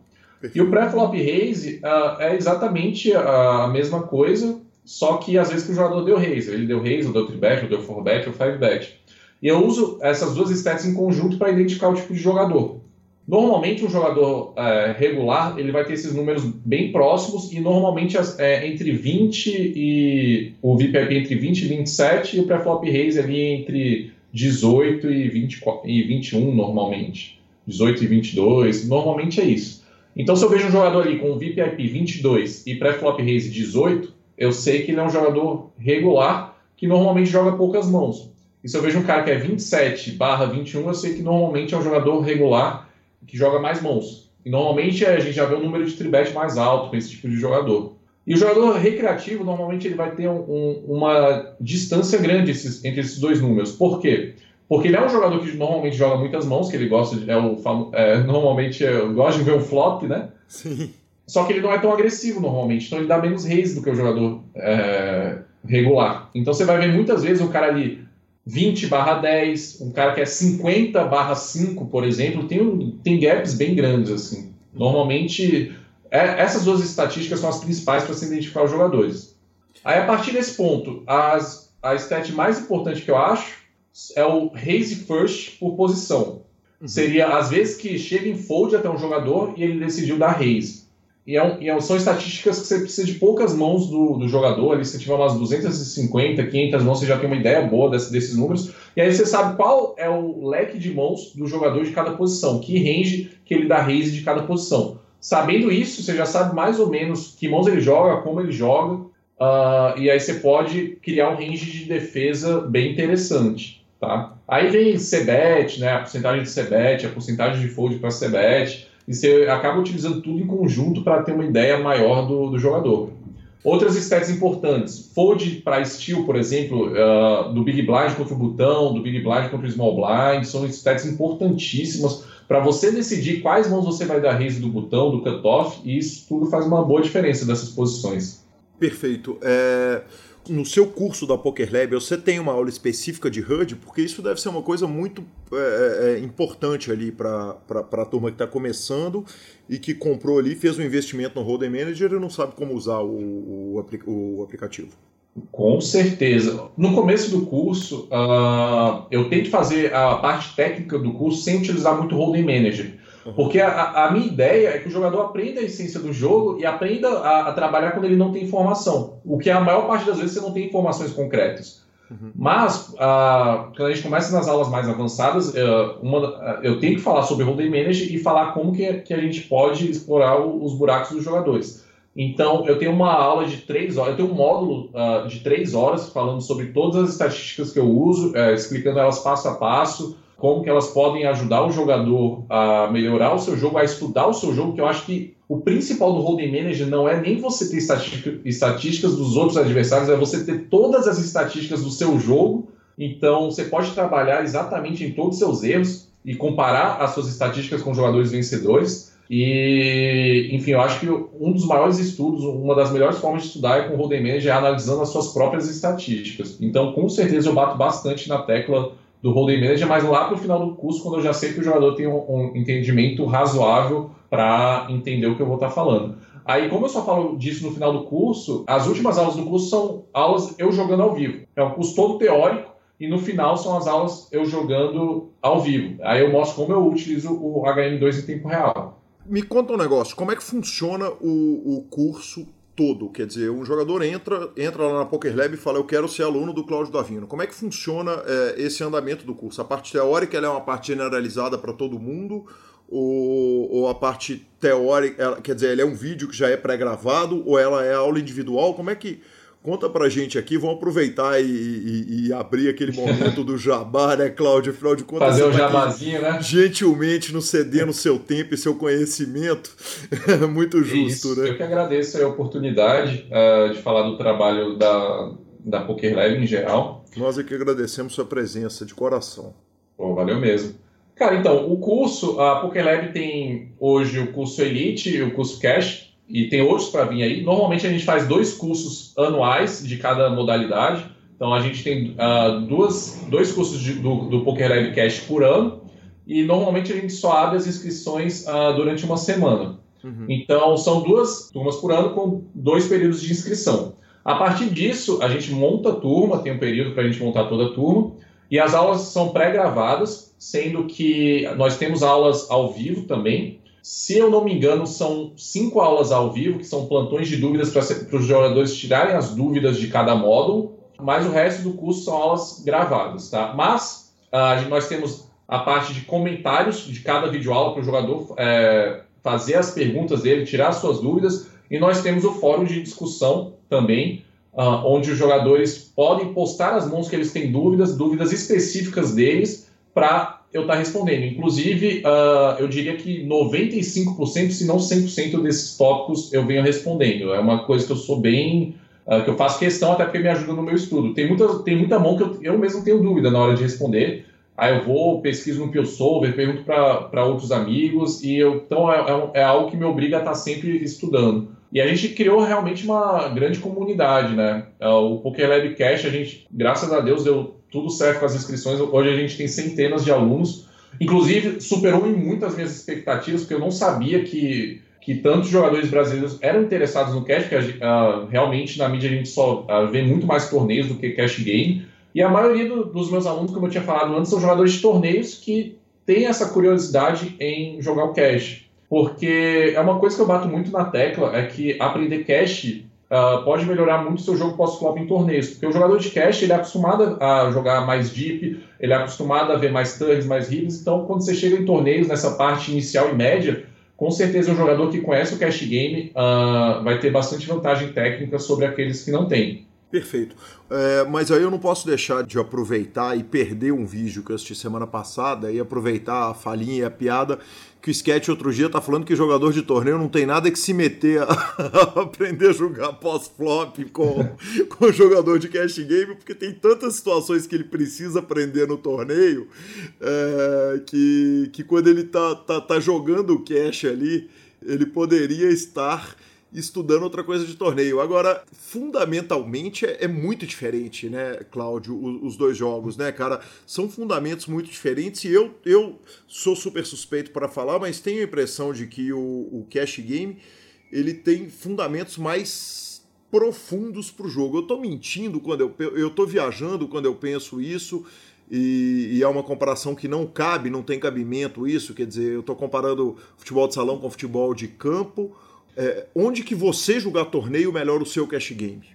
E o pré-flop raise uh, é exatamente a mesma coisa, só que às vezes que o jogador deu raise. Ele deu raise, ou deu 3-bet, ou deu 4-bet, ou 5-bet. E eu uso essas duas stats em conjunto para identificar o tipo de jogador. Normalmente, um jogador é, regular ele vai ter esses números bem próximos e normalmente é, entre 20 e o VPIP entre 20 e 27 e o pré-flop raise ali entre 18 e, 20, e 21 normalmente. 18 e 22, normalmente é isso. Então, se eu vejo um jogador ali com VPIP 22 e pré-flop raise 18, eu sei que ele é um jogador regular que normalmente joga poucas mãos. E se eu vejo um cara que é 27 barra 21, eu sei que normalmente é um jogador regular que joga mais mãos. E normalmente a gente já vê um número de tribet mais alto com esse tipo de jogador. E o jogador recreativo, normalmente, ele vai ter um, um, uma distância grande esses, entre esses dois números. Por quê? Porque ele é um jogador que normalmente joga muitas mãos, que ele gosta de. É o, é, normalmente é, gosta de ver um flop, né? Sim. Só que ele não é tão agressivo normalmente, então ele dá menos raise do que o jogador é, regular. Então você vai ver muitas vezes o cara ali 20 barra 10, um cara que é 50 barra 5, por exemplo, tem, um, tem gaps bem grandes, assim. Normalmente, é, essas duas estatísticas são as principais para se identificar os jogadores. Aí, a partir desse ponto, as, a stat mais importante que eu acho é o raise first por posição. Uhum. Seria, às vezes, que chega em fold até um jogador e ele decidiu dar raise. E, é um, e é são estatísticas que você precisa de poucas mãos do, do jogador. Ali, se tiver umas 250, 500 mãos, você já tem uma ideia boa desse, desses números. E aí você sabe qual é o leque de mãos do jogador de cada posição, que range que ele dá raise de cada posição. Sabendo isso, você já sabe mais ou menos que mãos ele joga, como ele joga, uh, e aí você pode criar um range de defesa bem interessante. Tá? Aí vem CBET, né, a porcentagem de CBET, a porcentagem de fold para CBET e você acaba utilizando tudo em conjunto para ter uma ideia maior do, do jogador. Outras stats importantes, fold para steel, por exemplo, uh, do Big Blind contra o botão, do Big Blind contra o Small Blind, são stats importantíssimas para você decidir quais mãos você vai dar raise do botão, do cutoff, e isso tudo faz uma boa diferença dessas posições. Perfeito. É no seu curso da Poker Lab, você tem uma aula específica de HUD? Porque isso deve ser uma coisa muito é, é, é importante ali para a turma que está começando e que comprou ali, fez um investimento no Hold'em Manager e não sabe como usar o, o, o aplicativo. Com certeza. No começo do curso, uh, eu tento fazer a parte técnica do curso sem utilizar muito o Hold'em Manager. Porque a, a, minha ideia é que o jogador aprenda a essência do jogo e aprenda a, a, trabalhar quando ele não tem informação. O que a maior parte das vezes você não tem informações concretas. Uhum. Mas, uh, quando a gente começa nas aulas mais avançadas, uh, uma, uh, eu tenho que falar sobre Hold'em Manager e falar como que, que a gente pode explorar o, os buracos dos jogadores. Então, eu tenho uma aula de três horas, eu tenho um módulo de três horas falando sobre todas as estatísticas que eu uso, eh, explicando elas passo a passo, como que elas podem ajudar o jogador a melhorar o seu jogo, a estudar o seu jogo, que eu acho que o principal do holding manager não é nem você ter estatísticas dos outros adversários, é você ter todas as estatísticas do seu jogo. Então, você pode trabalhar exatamente em todos os seus erros e comparar as suas estatísticas com jogadores vencedores. E, enfim, eu acho que um dos maiores estudos, uma das melhores formas de estudar é com o Hold'em Manager, é analisando as suas próprias estatísticas. Então, com certeza, eu bato bastante na tecla do Hold'em Manager, mas lá para o final do curso, quando eu já sei que o jogador tem um, um entendimento razoável para entender o que eu vou estar tá falando. Aí, como eu só falo disso no final do curso, as últimas aulas do curso são aulas eu jogando ao vivo. É um curso todo teórico e no final são as aulas eu jogando ao vivo. Aí eu mostro como eu utilizo o HM2 em tempo real. Me conta um negócio, como é que funciona o, o curso todo? Quer dizer, um jogador entra, entra lá na Poker Lab e fala, eu quero ser aluno do Cláudio Davino. Como é que funciona é, esse andamento do curso? A parte teórica é uma parte generalizada para todo mundo? Ou, ou, a parte teórica, ela, quer dizer, ele é um vídeo que já é pré-gravado ou ela é aula individual? Como é que Conta pra gente aqui, vamos aproveitar e, e, e abrir aquele momento do jabá, né, Cláudio? Afinal de contas, fazer o tá jabazinho, né? Gentilmente nos cedendo seu tempo e seu conhecimento. Muito justo, Isso. né? Eu que agradeço a oportunidade uh, de falar do trabalho da, da Poker Lab em geral. Nós é que agradecemos sua presença de coração. Pô, valeu mesmo. Cara, então, o curso, a Poker Lab tem hoje o curso Elite e o curso Cash e tem outros para vir aí. Normalmente a gente faz dois cursos anuais de cada modalidade. Então a gente tem uh, duas, dois cursos de, do, do Poker Live Cash por ano e normalmente a gente só abre as inscrições uh, durante uma semana. Uhum. Então são duas turmas por ano com dois períodos de inscrição. A partir disso, a gente monta a turma, tem um período para a gente montar toda a turma, e as aulas são pré-gravadas, sendo que nós temos aulas ao vivo também. Se eu não me engano, são cinco aulas ao vivo, que são plantões de dúvidas para os jogadores tirarem as dúvidas de cada módulo, mas o resto do curso são aulas gravadas, tá? Mas uh, nós temos a parte de comentários de cada videoaula para o jogador é, fazer as perguntas dele, tirar as suas dúvidas, e nós temos o fórum de discussão também, uh, onde os jogadores podem postar as mãos que eles têm dúvidas, dúvidas específicas deles, para eu estar tá respondendo. Inclusive, uh, eu diria que 95%, se não 100% desses tópicos eu venho respondendo. É uma coisa que eu sou bem. Uh, que eu faço questão até porque me ajuda no meu estudo. Tem muita, tem muita mão que eu, eu mesmo tenho dúvida na hora de responder. Aí eu vou, pesquiso no PeelSolver, pergunto para outros amigos, e eu, então é, é, é, algo que me obriga a estar tá sempre estudando. E a gente criou realmente uma grande comunidade, né? Uh, o Poker Lab Cash, a gente, graças a Deus, deu tudo certo com as inscrições. Hoje a gente tem centenas de alunos. Inclusive, superou em muitas minhas expectativas, porque eu não sabia que, que tantos jogadores brasileiros eram interessados no cash, porque uh, realmente na mídia a gente só uh, vê muito mais torneios do que cash game. E a maioria do, dos meus alunos, como eu tinha falado antes, são jogadores de torneios que têm essa curiosidade em jogar o cash. Porque é uma coisa que eu bato muito na tecla, é que aprender cash Uh, pode melhorar muito seu jogo pós-flop em torneios, porque o jogador de cash ele é acostumado a jogar mais deep, ele é acostumado a ver mais turns, mais rips, então quando você chega em torneios nessa parte inicial e média, com certeza o jogador que conhece o cash game uh, vai ter bastante vantagem técnica sobre aqueles que não têm. Perfeito. É, mas aí eu não posso deixar de aproveitar e perder um vídeo que eu assisti semana passada e aproveitar a falinha e a piada que o Sketch outro dia tá falando que jogador de torneio não tem nada que se meter a, a aprender a jogar pós-flop com, com jogador de cash game, porque tem tantas situações que ele precisa aprender no torneio é, que, que quando ele tá, tá, tá jogando o cash ali, ele poderia estar estudando outra coisa de torneio. Agora, fundamentalmente é, é muito diferente, né, Cláudio, os, dois jogos, né, cara? São fundamentos muito diferentes e eu, eu sou super suspeito para falar, mas tenho a impressão de que o, o Cash Game ele tem fundamentos mais profundos para o jogo. Eu estou mentindo quando eu eu tô viajando quando eu penso isso. E, e, é uma comparação que não cabe, não tem cabimento isso, quer dizer, eu estou comparando futebol de salão com futebol de campo, é, onde que você jogar torneio melhora o seu cash game?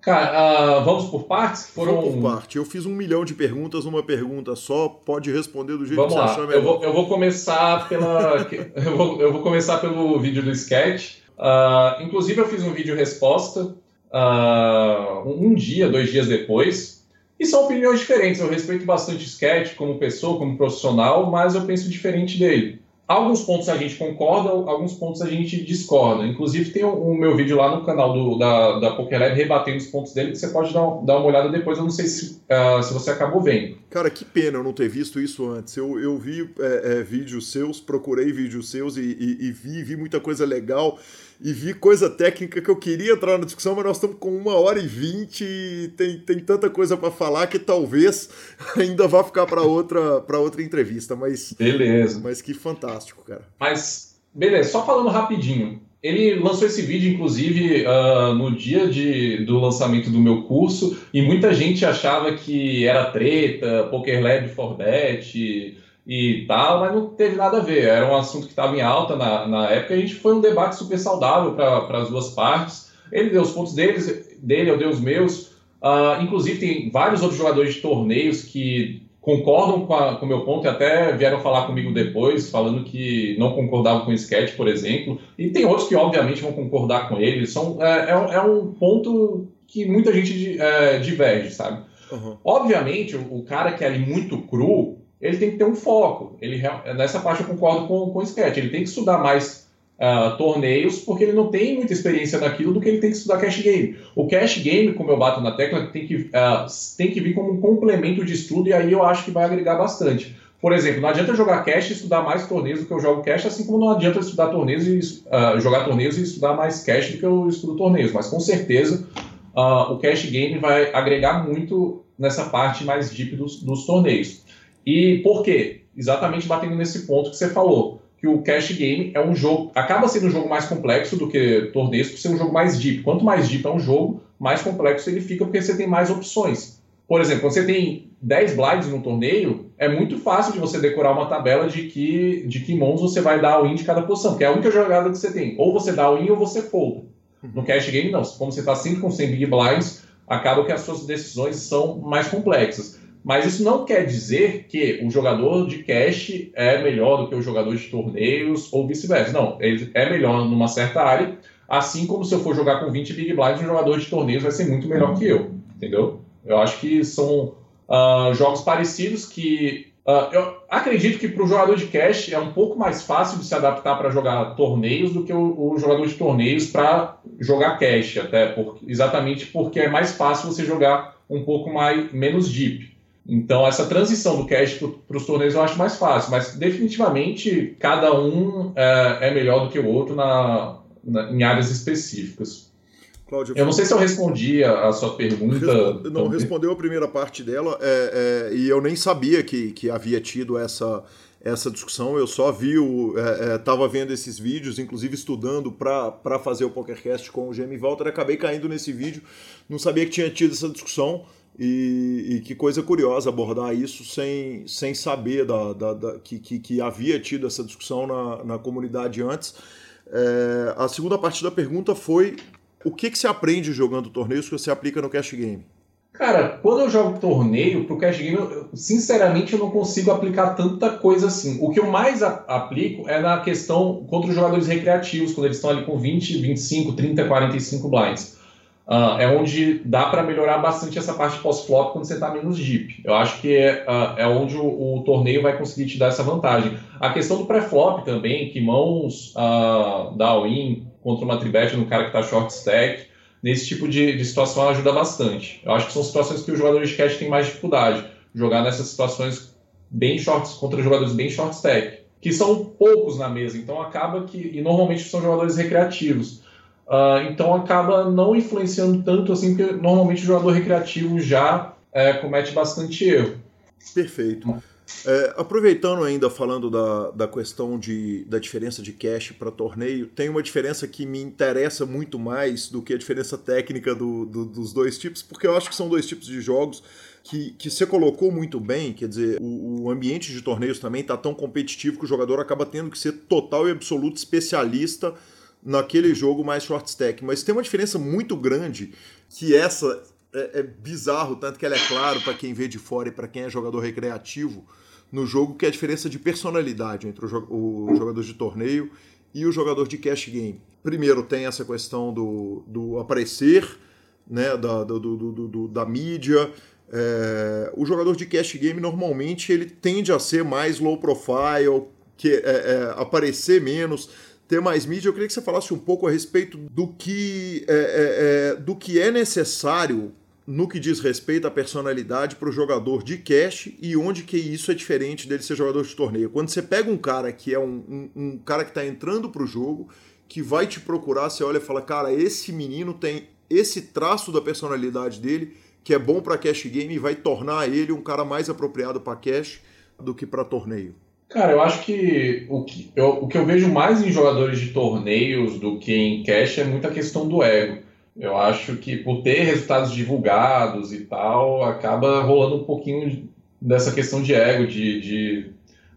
Cara, uh, vamos por partes? Foram... Vamos por parte. Eu fiz um milhão de perguntas numa pergunta só. Pode responder do jeito vamos que você lá. achar melhor. Eu vou, eu vou começar pela. eu, vou, eu vou começar pelo vídeo do sketch. Uh, inclusive, eu fiz um vídeo resposta uh, um dia, dois dias depois. E são opiniões diferentes. Eu respeito bastante o sketch como pessoa, como profissional, mas eu penso diferente dele. Alguns pontos a gente concorda, alguns pontos a gente discorda. Inclusive, tem o, meu vídeo lá no canal do, da, da PokerLab rebatendo os pontos dele, que você pode dar, dar uma olhada depois. Eu não sei se, uh, se você acabou vendo. Cara, que pena eu não ter visto isso antes. Eu, eu vi é, é, vídeos seus, procurei vídeos seus e, e, e, vi, vi muita coisa legal e vi coisa técnica que eu queria entrar na discussão, mas nós estamos com uma hora e vinte e tem, tem tanta coisa para falar que talvez ainda vá ficar para outra, outra entrevista. Mas, beleza. Mas que fantástico, cara. Mas, beleza, só falando rapidinho. Ele lançou esse vídeo, inclusive, uh, no dia de, do lançamento do meu curso, e muita gente achava que era treta, Poker Lab for Bet e tal, mas não teve nada a ver. Era um assunto que estava em alta na, na época, e a gente foi um debate super saudável para as duas partes. Ele deu os pontos deles, dele, eu dei os meus. Uh, inclusive, tem vários outros jogadores de torneios que concordam com, o meu ponto e até vieram falar comigo depois, falando que não concordavam com o sketch, por exemplo. E tem outros que, obviamente, vão concordar com ele. São, é, é, é um ponto que muita gente é, diverge, sabe? Uhum. Obviamente, o, o, cara que é ali muito cru, ele tem que ter um foco. Ele, nessa parte eu concordo com, com o sketch. Ele tem que estudar mais uh, torneios, porque ele não tem muita experiência naquilo do que ele tem que estudar cash game. O cash game, como eu bato na tecla, tem que, uh, tem que vir como um complemento de estudo e aí eu acho que vai agregar bastante. Por exemplo, não adianta jogar cash e estudar mais torneios do que eu jogo cash, assim como não adianta estudar torneios e uh, jogar torneios e estudar mais cash do que eu estudo torneios. Mas com certeza uh, o cash game vai agregar muito nessa parte mais deep dos, dos torneios. E por quê? Exatamente batendo nesse ponto que você falou que o cash game é um jogo, acaba sendo um jogo mais complexo do que torneios, por ser um jogo mais deep. Quanto mais deep é um jogo, mais complexo ele fica, porque você tem mais opções. Por exemplo, quando você tem 10 blinds no torneio, é muito fácil de você decorar uma tabela de que, de que mãos você vai dar all-in de cada posição, que é a única jogada que você tem. Ou você dá all-in ou você folda. Uhum. No cash game, não. Como você está sempre com 100 big blinds, acaba que as suas decisões são mais complexas. Mas isso não quer dizer que o jogador de cash é melhor do que o jogador de torneios ou vice-versa. Não, ele é melhor numa certa área, assim como se eu for jogar com 20 Big Blinds, um jogador de torneios vai ser muito melhor que eu, entendeu? Eu acho que são uh, jogos parecidos que. Uh, eu acredito que para o jogador de cash é um pouco mais fácil de se adaptar para jogar torneios do que o, o jogador de torneios para jogar cash, até por, exatamente porque é mais fácil você jogar um pouco mais menos deep. Então, essa transição do cash para os torneios eu acho mais fácil, mas definitivamente cada um é, é melhor do que o outro na, na, em áreas específicas. Cláudio, eu não sei se eu respondi a, a sua pergunta. Responde, não, respondeu a primeira parte dela, é, é, e eu nem sabia que, que havia tido essa, essa discussão. Eu só vi, estava é, é vendo esses vídeos, inclusive estudando para fazer o PokerCast com o Jamie Walter. Acabei caindo nesse vídeo, não sabia que tinha tido essa discussão. E, e, que coisa curiosa abordar isso sem, sem saber da, da, da que, que, que, havia tido essa discussão na, na comunidade antes. É, a segunda parte da pergunta foi o que, que você aprende jogando torneios que você aplica no cash game? Cara, quando eu jogo torneio, pro cash game, eu, sinceramente eu não consigo aplicar tanta coisa assim. O que eu mais a, aplico é na questão contra os jogadores recreativos, quando eles estão ali com 20, 25, 30, 45 blinds. Uh, é onde dá para melhorar bastante essa parte pós-flop quando você está menos deep. Eu acho que é, uh, é onde o, o, torneio vai conseguir te dar essa vantagem. A questão do pré-flop também, que mãos uh, dá all-in contra uma tribet no cara que está short stack, nesse tipo de, de, situação ajuda bastante. Eu acho que são situações que os jogadores de cash têm mais dificuldade. Jogar nessas situações bem shorts contra jogadores bem short stack, que são poucos na mesa, então acaba que. E normalmente são jogadores recreativos. Uh, então acaba não influenciando tanto assim, porque normalmente o jogador recreativo já é, comete bastante erro. Perfeito. É, aproveitando ainda falando da, da questão de, da diferença de cash para torneio, tem uma diferença que me interessa muito mais do que a diferença técnica do, do, dos dois tipos, porque eu acho que são dois tipos de jogos que, que você colocou muito bem, quer dizer, o, o ambiente de torneios também está tão competitivo que o jogador acaba tendo que ser total e absoluto especialista naquele jogo mais short stack. Mas tem uma diferença muito grande que essa é, é bizarro, tanto que ela é claro para quem vê de fora e para quem é jogador recreativo no jogo, que é a diferença de personalidade entre o, jo o jogador de torneio e o jogador de cash game. Primeiro tem essa questão do, do aparecer, né, da, do, do, do da mídia. É, o jogador de cash game normalmente ele tende a ser mais low profile, que é, é, aparecer menos ter mais mídia, eu queria que você falasse um pouco a respeito do que é, é, é do que é necessário no que diz respeito à personalidade para o jogador de cash e onde que isso é diferente dele ser jogador de torneio. Quando você pega um cara que é um, um, um cara que está entrando para o jogo, que vai te procurar, você olha e fala, cara, esse menino tem esse traço da personalidade dele que é bom para cash game e vai tornar ele um cara mais apropriado para cash do que para torneio. Cara, eu acho que o, que eu, o que eu vejo mais em jogadores de torneios do que em cash é muita questão do ego. Eu acho que por ter resultados divulgados e tal, acaba rolando um pouquinho dessa questão de ego, de. de...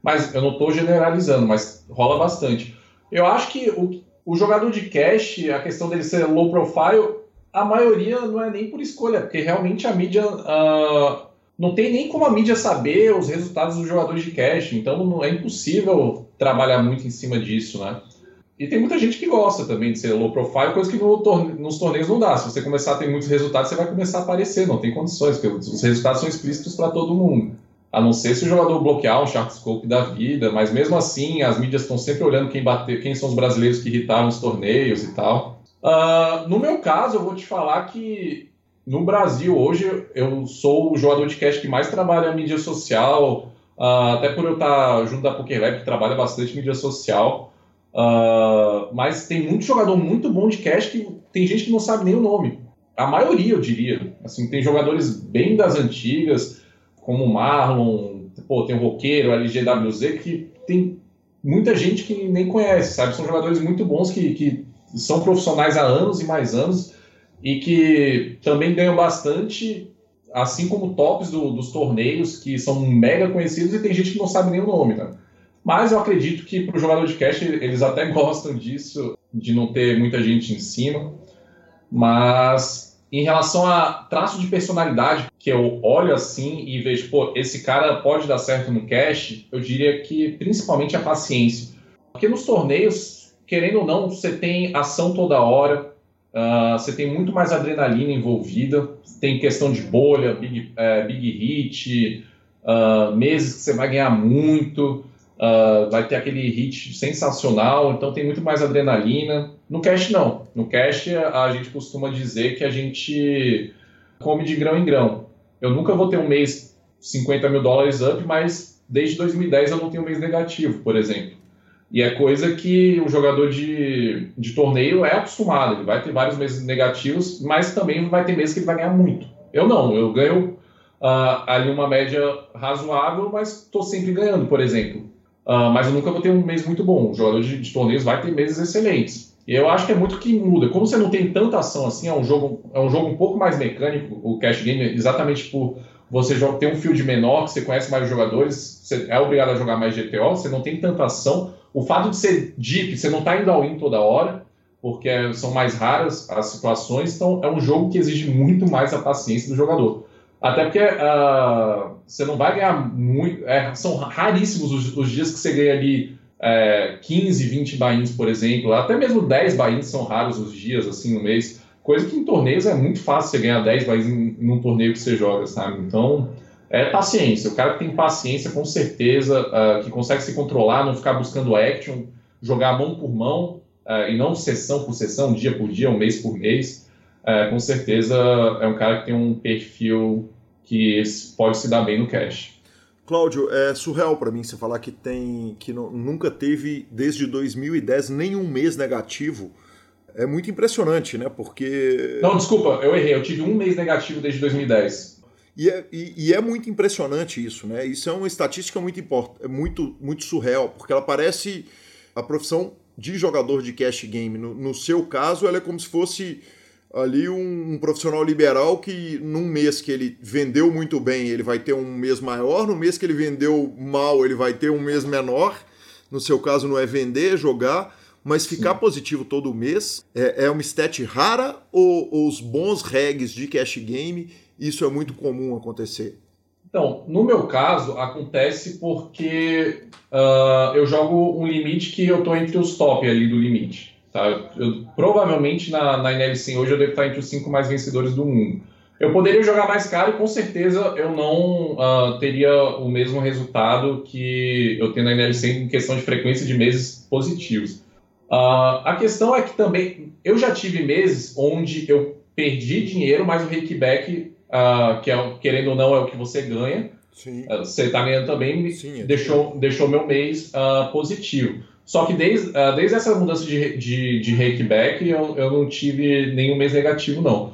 Mas eu não estou generalizando, mas rola bastante. Eu acho que o, o jogador de cash, a questão dele ser low profile, a maioria não é nem por escolha, porque realmente a mídia. Uh, não tem nem como a mídia saber os resultados dos jogadores de cash, então não é impossível trabalhar muito em cima disso, né? E tem muita gente que gosta também de ser low profile, coisa que no torne nos torneios não dá. Se você começar a ter muitos resultados, você vai começar a aparecer, não tem condições, porque os resultados são explícitos para todo mundo. A não ser se o jogador bloquear um Sharkscope da vida, mas mesmo assim as mídias estão sempre olhando quem bateu, quem são os brasileiros que irritaram os torneios e tal. Uh, no meu caso, eu vou te falar que no Brasil hoje eu sou o jogador de cash que mais trabalha a mídia social, uh, até por eu estar junto da PokerLab, que trabalha bastante mídia social. Uh, mas tem muito jogador muito bom de cash que tem gente que não sabe nem o nome. A maioria, eu diria. Assim, tem jogadores bem das antigas, como o Marlon, pô, tem o Roqueiro, o LGWZ, que tem muita gente que nem conhece, sabe? São jogadores muito bons que, que são profissionais há anos e mais anos e que também ganham bastante, assim como tops do, dos torneios, que são mega conhecidos e tem gente que não sabe nem o nome, né? Mas eu acredito que para o jogador de cash eles até gostam disso, de não ter muita gente em cima. Mas em relação a traço de personalidade, que eu olho assim e vejo, pô, esse cara pode dar certo no cash, eu diria que principalmente a paciência. Porque nos torneios, querendo ou não, você tem ação toda hora, uh, você tem muito mais adrenalina envolvida, tem questão de bolha, big, uh, big hit, uh, meses que você vai ganhar muito. Uh, vai ter aquele hit sensacional, então tem muito mais adrenalina. No cash, não. No cash, a gente costuma dizer que a gente come de grão em grão. Eu nunca vou ter um mês 50 mil dólares up, mas desde 2010 eu não tenho um mês negativo, por exemplo. E é coisa que o jogador de, de torneio é acostumado. Ele vai ter vários meses negativos, mas também vai ter meses que ele vai ganhar muito. Eu não, eu ganho uh, ali uma média razoável, mas estou sempre ganhando, por exemplo. Uh, mas eu nunca vou ter um mês muito bom. O jogador de, de, torneios vai ter meses excelentes. E eu acho que é muito que muda. Como você não tem tanta ação assim, é um jogo, é um jogo um pouco mais mecânico, o cash game, exatamente por você ter um field menor, que você conhece mais os jogadores, você é obrigado a jogar mais GTO, você não tem tanta ação. O fato de ser deep, você não está indo ao in toda hora, porque são mais raras as situações, então é um jogo que exige muito mais a paciência do jogador. Até porque uh, você não vai ganhar muito. É, são raríssimos os, os, dias que você ganha ali é, 15, 20 bains, por exemplo. Até mesmo 10 bains são raros os dias, assim, no mês. Coisa que em torneios é muito fácil você ganhar 10 bains em, em um torneio que você joga, sabe? Então, é paciência. O cara que tem paciência, com certeza, uh, que consegue se controlar, não ficar buscando action, jogar mão por mão, uh, e não sessão por sessão, dia por dia, um mês por mês. Uh, com certeza é um cara que tem um perfil que pode se dar bem no cash. Cláudio, é surreal para mim você falar que tem que não, nunca teve desde 2010 nenhum mês negativo. É muito impressionante, né? Porque não, desculpa, eu errei. Eu tive um mês negativo desde 2010. E é, e, e é muito impressionante isso, né? Isso é uma estatística muito importante, muito muito surreal, porque ela parece a profissão de jogador de cash game. No, no seu caso, ela é como se fosse ali um, um, profissional liberal que num mês que ele vendeu muito bem, ele vai ter um mês maior, no mês que ele vendeu mal, ele vai ter um mês menor. No seu caso não é vender, é jogar, mas ficar Sim. positivo todo mês é, é uma stat rara ou, ou os bons regs de cash game, isso é muito comum acontecer? Então, no meu caso, acontece porque uh, eu jogo um limite que eu tô entre os top ali do limite. Tá? Eu, provavelmente na, na NL100 hoje eu devo estar entre os cinco mais vencedores do mundo. Eu poderia jogar mais caro e com certeza eu não uh, teria o mesmo resultado que eu tenho na NL100 em questão de frequência de meses positivos. Uh, a questão é que também eu já tive meses onde eu perdi dinheiro, mas o rakeback uh, que é, querendo ou não é o que você ganha. Uh, você está ganhando também, Sim, é deixou, deixou meu mês uh, positivo. Só que desde, desde essa mudança de, de, de rakeback, eu, eu não tive nenhum mês negativo, não.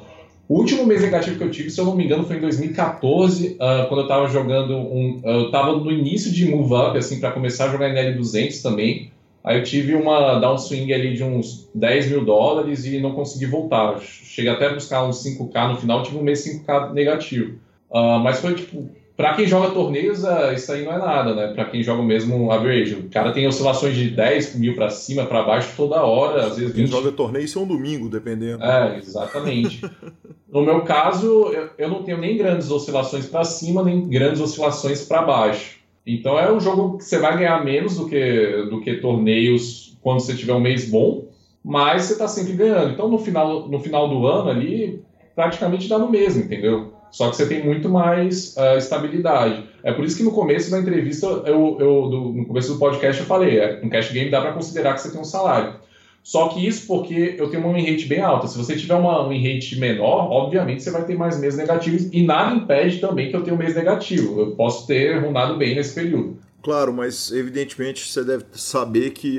O último mês negativo que eu tive, se eu não me engano, foi em 2014, uh, quando eu estava jogando um. Uh, eu estava no início de move up, assim, para começar a jogar em L200 também. Aí eu tive uma downswing ali de uns 10 mil dólares e não consegui voltar. Cheguei até a buscar uns 5K no final, tive um mês 5K negativo. Uh, mas foi tipo para quem joga torneios, isso aí não é nada, né? Para quem joga mesmo average. O cara tem oscilações de 10 mil para cima, para baixo toda hora, às vezes 20. Quem joga torneio, isso é um domingo, dependendo. É, exatamente. no meu caso, eu não tenho nem grandes oscilações para cima, nem grandes oscilações para baixo. Então é um jogo que você vai ganhar menos do que, do que torneios quando você tiver um mês bom, mas você está sempre ganhando. Então no final, no final do ano ali, praticamente dá no mesmo, entendeu? Só que você tem muito mais uh, estabilidade. É por isso que no começo da entrevista, eu, eu do, no começo do podcast, eu falei: é, no cash game dá para considerar que você tem um salário. Só que isso porque eu tenho uma win bem alta. Se você tiver uma win menor, obviamente você vai ter mais meses negativos e nada impede também que eu tenha um mês negativo. Eu posso ter rundado bem nesse período. Claro, mas evidentemente você deve saber que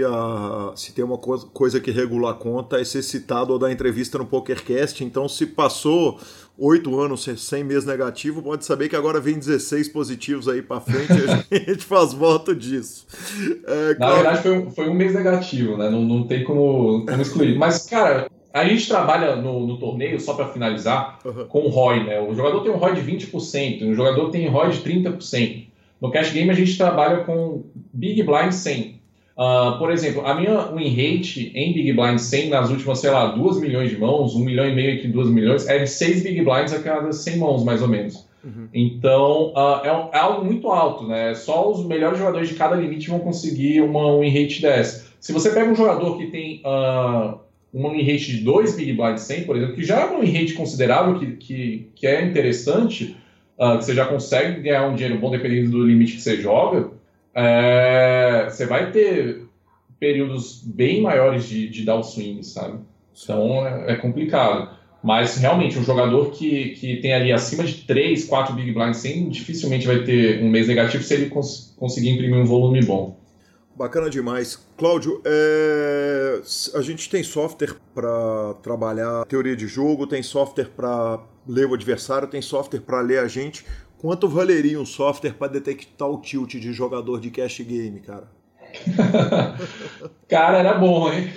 se tem uma coisa, que regula a conta é ser citado ou dar entrevista no PokerCast. Então, se passou oito anos sem mês negativo, pode saber que agora vem 16 positivos aí para frente e a gente faz voto disso. É, Na verdade, foi um, foi um mês negativo, né? Não, não tem como, como excluir. Mas, cara, a gente trabalha no, no torneio, só para finalizar, uhum. com o ROI, né? O jogador tem um ROI de 20%, o jogador tem ROI de 30%. No cash game, a gente trabalha com Big Blind 100. Uh, por exemplo, a minha win rate em Big Blind 100 nas últimas, sei lá, 2 milhões de mãos, 1 milhão e meio entre 2 milhões, é de 6 Big Blinds a cada 100 mãos, mais ou menos. Uhum. Então, uh, é, é, algo muito alto, né? Só os melhores jogadores de cada limite vão conseguir uma win rate dessa. Se você pega um jogador que tem uh, uma win rate de 2 Big Blind 100, por exemplo, que já é uma win rate considerável, que, que, que é interessante, que você já consegue ganhar um dinheiro bom dependendo do limite que você joga, é, você vai ter períodos bem maiores de, de downswing, sabe? Então é, é, complicado. Mas realmente, um jogador que, que tem ali acima de 3, 4 Big Blinds sem, dificilmente vai ter um mês negativo se ele cons conseguir imprimir um volume bom. Bacana demais. Cláudio, é... a gente tem software para trabalhar teoria de jogo, tem software para ler o adversário, tem software para ler a gente. Quanto valeria um software para detectar o tilt de jogador de cash game, cara? cara, era bom, hein?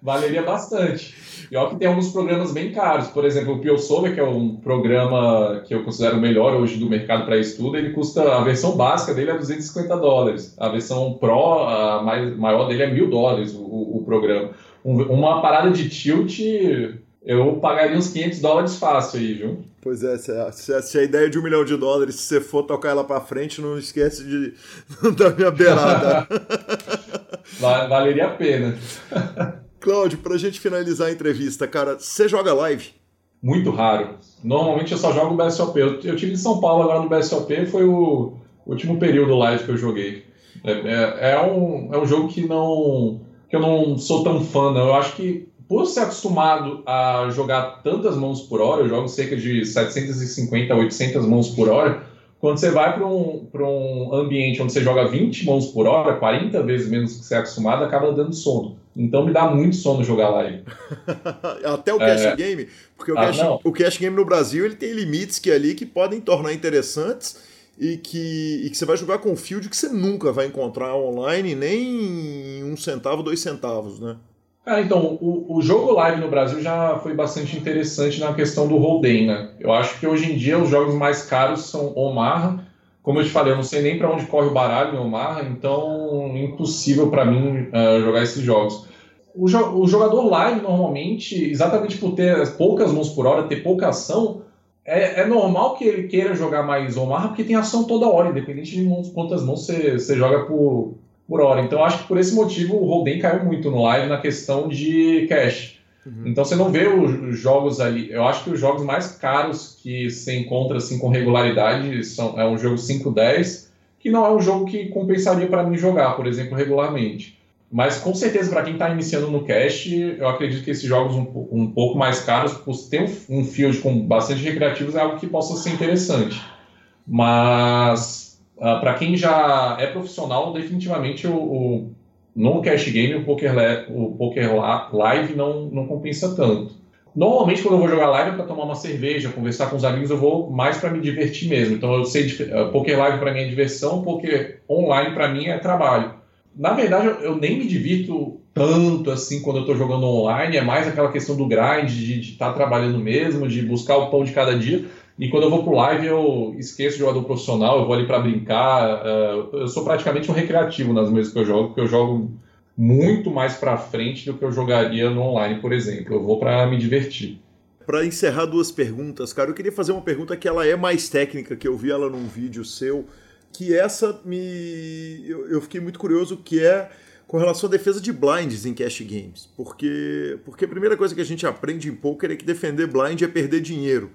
Valeria bastante. E olha que tem alguns programas bem caros. Por exemplo, o PioSolver, que é um programa que eu considero o melhor hoje do mercado para estudo, ele custa, a versão básica dele é 250 dólares. A versão Pro, a mais, maior dele é mil dólares, o, o programa. Um, uma parada de tilt, eu pagaria uns 500 dólares fácil aí, viu? Pois é, se a, se a, ideia de um milhão de dólares, se você for tocar ela para frente, não esquece de da minha beirada. Valeria a pena. Cláudio, pra gente finalizar a entrevista, cara, você joga live? Muito raro. Normalmente eu só jogo BSOP. Eu, eu tive em São Paulo agora no BSOP, foi o último período live que eu joguei. É, é, é, um, é um jogo que não que eu não sou tão fã, não. Eu acho que por ser acostumado a jogar tantas mãos por hora, eu jogo cerca de 750 a 800 mãos por hora, quando você vai para um, um ambiente onde você joga 20 mãos por hora, 40 vezes menos que você é acostumado, acaba dando sono. Então me dá muito sono jogar live. Até o cash é... game, porque o, ah, cash, o cash game no Brasil ele tem limites que ali que podem tornar interessantes e que, e que você vai jogar com field que você nunca vai encontrar online, nem um centavo, dois centavos, né? Ah, então, o, o, jogo live no Brasil já foi bastante interessante na questão do hold'em, né? Eu acho que hoje em dia os jogos mais caros são Omaha. Como eu te falei, eu não sei nem para onde corre o baralho em Omaha, então impossível para mim uh, jogar esses jogos. O, jo o, jogador live, normalmente, exatamente por ter poucas mãos por hora, ter pouca ação, é, é normal que ele queira jogar mais Omaha, porque tem ação toda hora, independente de quantas mãos você joga por, por hora. Então acho que por esse motivo o Holden caiu muito no live na questão de cash. Uhum. Então você não vê os jogos ali. Eu acho que os jogos mais caros que você encontra assim com regularidade são é um jogo 5-10, que não é um jogo que compensaria para mim jogar, por exemplo, regularmente. Mas com certeza, para quem está iniciando no cast, eu acredito que esses jogos um, um pouco mais caros, por ter um, um field com bastante recreativos, é algo que possa ser interessante. Mas ah, para quem já é profissional, definitivamente o, o no cash game o poker, o poker live não, não compensa tanto. Normalmente, quando eu vou jogar live é para tomar uma cerveja, conversar com os amigos, eu vou mais para me divertir mesmo. Então, eu sei, uh, poker live para mim é diversão, poker online para mim é trabalho. Na verdade, eu, eu nem me divirto tanto assim quando eu estou jogando online, é mais aquela questão do grind, de estar tá trabalhando mesmo, de buscar o pão de cada dia. E quando eu vou pro live, eu esqueço o jogador profissional, eu vou ali para brincar. Uh, eu sou praticamente um recreativo nas mesas que eu jogo, porque eu jogo muito mais para frente do que eu jogaria no online, por exemplo. Eu vou para me divertir. Para encerrar duas perguntas, cara, eu queria fazer uma pergunta que ela é mais técnica, que eu vi ela num vídeo seu, que essa me eu, eu fiquei muito curioso, que é com relação à defesa de blinds em cash games, porque porque a primeira coisa que a gente aprende em poker é que defender blind é perder dinheiro.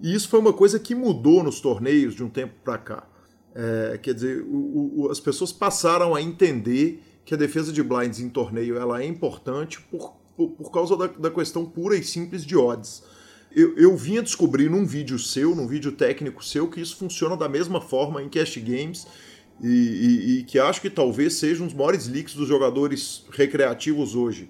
E isso foi uma coisa que mudou nos torneios de um tempo para cá. É, quer dizer, o, o, as pessoas passaram a entender que a defesa de blinds em torneio ela é importante por, por, por causa da, da, questão pura e simples de odds. Eu, eu vinha descobrir num vídeo seu, num vídeo técnico seu, que isso funciona da mesma forma em cash games e, e, e que acho que talvez seja um dos maiores leaks dos jogadores recreativos hoje.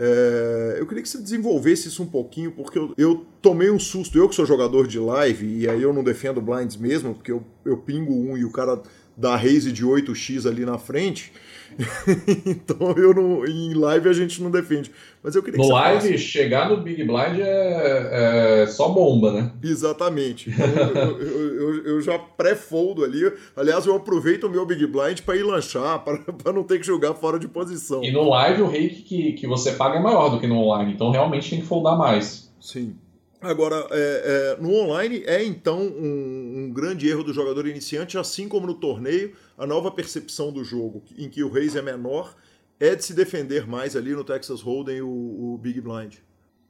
É, eu queria que você desenvolvesse isso um pouquinho, porque eu, eu, tomei um susto. Eu que sou jogador de live, e aí eu não defendo blinds mesmo, porque eu, eu pingo um e o cara dá raise de 8x ali na frente. então eu não, em live a gente não defende. Mas eu queria No live, falasse... chegar no Big Blind é, é só bomba, né? Exatamente. Então, eu, eu, eu, eu, já pré-foldo ali. Aliás, eu aproveito o meu Big Blind para ir lanchar, para não ter que jogar fora de posição. E no live o rake que, que você paga é maior do que no online, então realmente tem que foldar mais. Sim. Agora, é, é, no online é então um, um, grande erro do jogador iniciante, assim como no torneio, a nova percepção do jogo, em que o raise é menor, é de se defender mais ali no Texas Hold'em o, o Big Blind.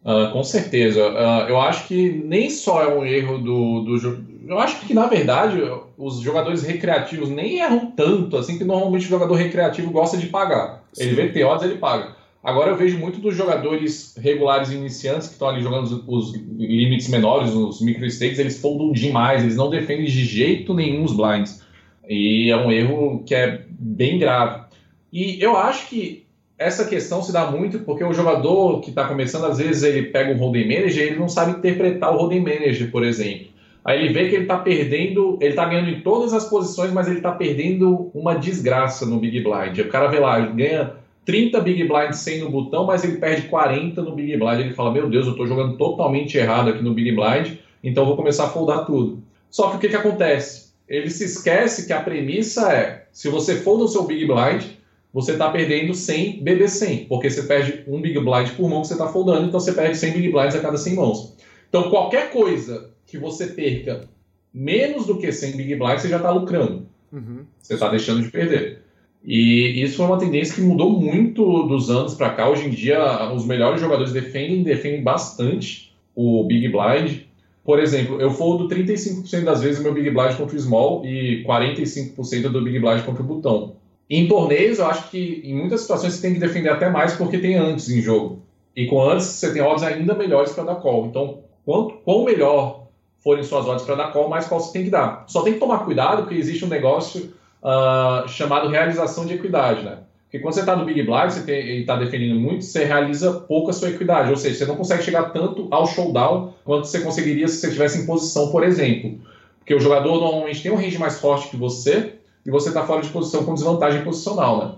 Uh, com certeza. Uh, eu acho que nem só é um erro do, do jogo. Eu acho que, na verdade, os jogadores recreativos nem erram tanto, assim, que normalmente o jogador recreativo gosta de pagar. Sim. Ele vê odds, ele paga. Agora eu vejo muito dos jogadores regulares iniciantes que estão ali jogando os, os limites menores, os micro stakes, eles foldam demais, eles não defendem de jeito nenhum os blinds. E é um erro que é bem grave. E eu acho que essa questão se dá muito porque o jogador que está começando, às vezes ele pega um holding manager e ele não sabe interpretar o holding manager, por exemplo. Aí ele vê que ele está perdendo, ele está ganhando em todas as posições, mas ele está perdendo uma desgraça no Big Blind. O cara vê lá, ganha 30 Big Blinds sem no botão, mas ele perde 40 no Big Blind. Ele fala: Meu Deus, eu estou jogando totalmente errado aqui no Big Blind, então vou começar a foldar tudo. Só que o que, que acontece? Ele se esquece que a premissa é: se você folda o seu Big Blind, você está perdendo 100 BB 100, porque você perde um Big Blind por mão que você está foldando, então você perde 100 Big Blinds a cada 100 mãos. Então qualquer coisa que você perca menos do que 100 Big Blinds, você já está lucrando. Uhum. Você está deixando de perder. E isso foi uma tendência que mudou muito dos anos para cá. Hoje em dia, os melhores jogadores defendem, defendem bastante o Big Blind. Por exemplo, eu foldo 35% das vezes meu Big Blind contra o Small e 45% do Big Blind contra o Botão. Em torneios, eu acho que em muitas situações você tem que defender até mais porque tem antes em jogo. E com antes, você tem odds ainda melhores para dar call. Então, quanto, quão melhor forem suas odds para dar call, mais call você tem que dar. Só tem que tomar cuidado porque existe um negócio uh, chamado realização de equidade, né? Porque quando você está no Big Blind você está defendendo muito, você realiza pouco a sua equidade, ou seja, você não consegue chegar tanto ao showdown quanto você conseguiria se você estivesse em posição, por exemplo. Porque o jogador normalmente tem um range mais forte que você e você está fora de posição com desvantagem posicional, né?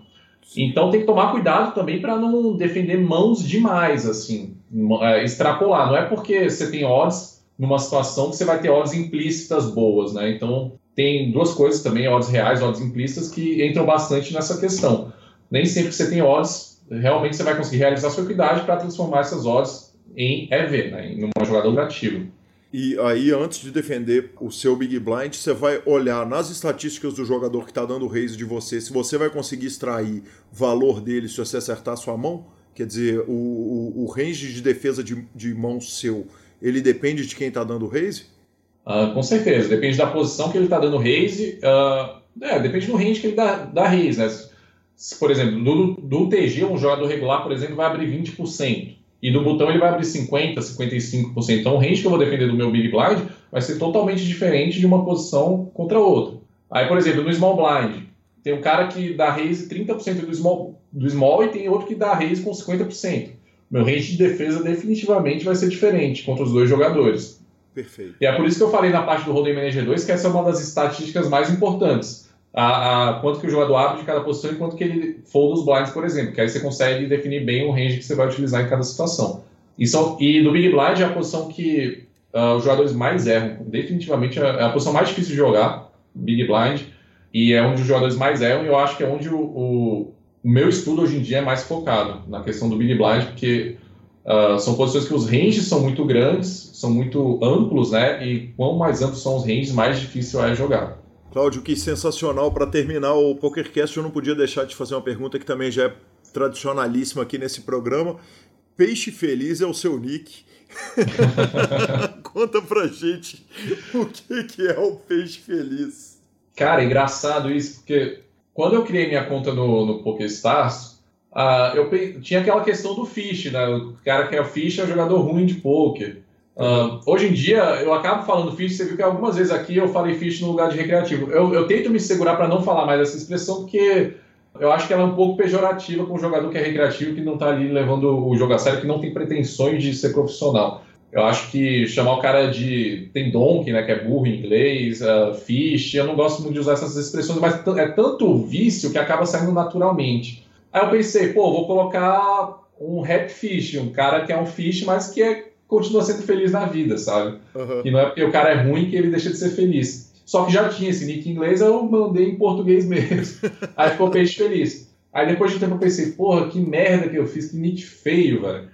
Então tem que tomar cuidado também para não defender mãos demais, assim, é, extrapolar. Não é porque você tem odds numa situação que você vai ter odds implícitas boas, né? Então tem duas coisas também, odds reais, odds implícitas, que entram bastante nessa questão. Nem sempre que você tem odds, realmente você vai conseguir realizar sua equidade para transformar essas odds em EV, né, em uma jogada lucrativa. E aí, antes de defender o seu Big Blind, você vai olhar nas estatísticas do jogador que está dando raise de você, se você vai conseguir extrair valor dele se você acertar sua mão. Quer dizer, o, o, o range de defesa de, de mão seu, ele depende de quem está dando raise? Uh, com certeza, depende da posição que ele está dando raise. Uh, é, depende do range que ele dá, dá raise, né? por exemplo, do, do TG, um jogador regular, por exemplo, vai abrir 20%. E do botão ele vai abrir 50%, 55%. Então o range que eu vou defender do meu Big Blind vai ser totalmente diferente de uma posição contra outra. Aí, por exemplo, no Small Blind, tem um cara que dá raise 30% do small, do small e tem outro que dá raise com 50%. Meu range de defesa definitivamente vai ser diferente contra os dois jogadores. Perfeito. E é por isso que eu falei na parte do Holding Manager 2 que essa é uma das estatísticas mais importantes. A, a, quanto que o jogador abre de cada posição e quanto que ele folda os blinds, por exemplo. Que aí você consegue definir bem o range que você vai utilizar em cada situação. E, são, e no Big Blind é a posição que uh, os jogadores mais erram. Definitivamente é, é a posição mais difícil de jogar, Big Blind. E é onde os jogadores mais erram e eu acho que é onde o, o, o meu estudo hoje em dia é mais focado, na questão do Big Blind, porque uh, são posições que os ranges são muito grandes, são muito amplos, né? E quanto mais amplos são os ranges, mais difícil é jogar. Cláudio, que sensacional. Para terminar o PokerCast, eu não podia deixar de fazer uma pergunta que também já é tradicionalíssima aqui nesse programa. Peixe Feliz é o seu nick. Conta pra gente o que, que é o Peixe Feliz. Cara, engraçado isso, porque quando eu criei minha conta no, no PokerStars, uh, eu tinha aquela questão do fish, né? O cara que é o fish é o jogador ruim de poker. Uh, hoje em dia, eu acabo falando fish, você viu que algumas vezes aqui eu falei fish no lugar de recreativo. Eu, eu tento me segurar para não falar mais essa expressão, porque eu acho que ela é um pouco pejorativa com o jogador que é recreativo, que não está ali levando o jogo a sério, que não tem pretensões de ser profissional. Eu acho que chamar o cara de. Tem donkey, né? Que é burro em inglês, uh, fish. Eu não gosto muito de usar essas expressões, mas é tanto vício que acaba saindo naturalmente. Aí eu pensei, pô, vou colocar um rap fish, um cara que é um fish, mas que é, continua sendo feliz na vida, sabe? Uhum. E não é porque o cara é ruim que ele deixa de ser feliz. Só que já tinha esse nick em inglês, eu mandei em português mesmo. Aí ficou peixe feliz. Aí depois de um tempo eu pensei, porra, que merda que eu fiz, que nick feio, velho.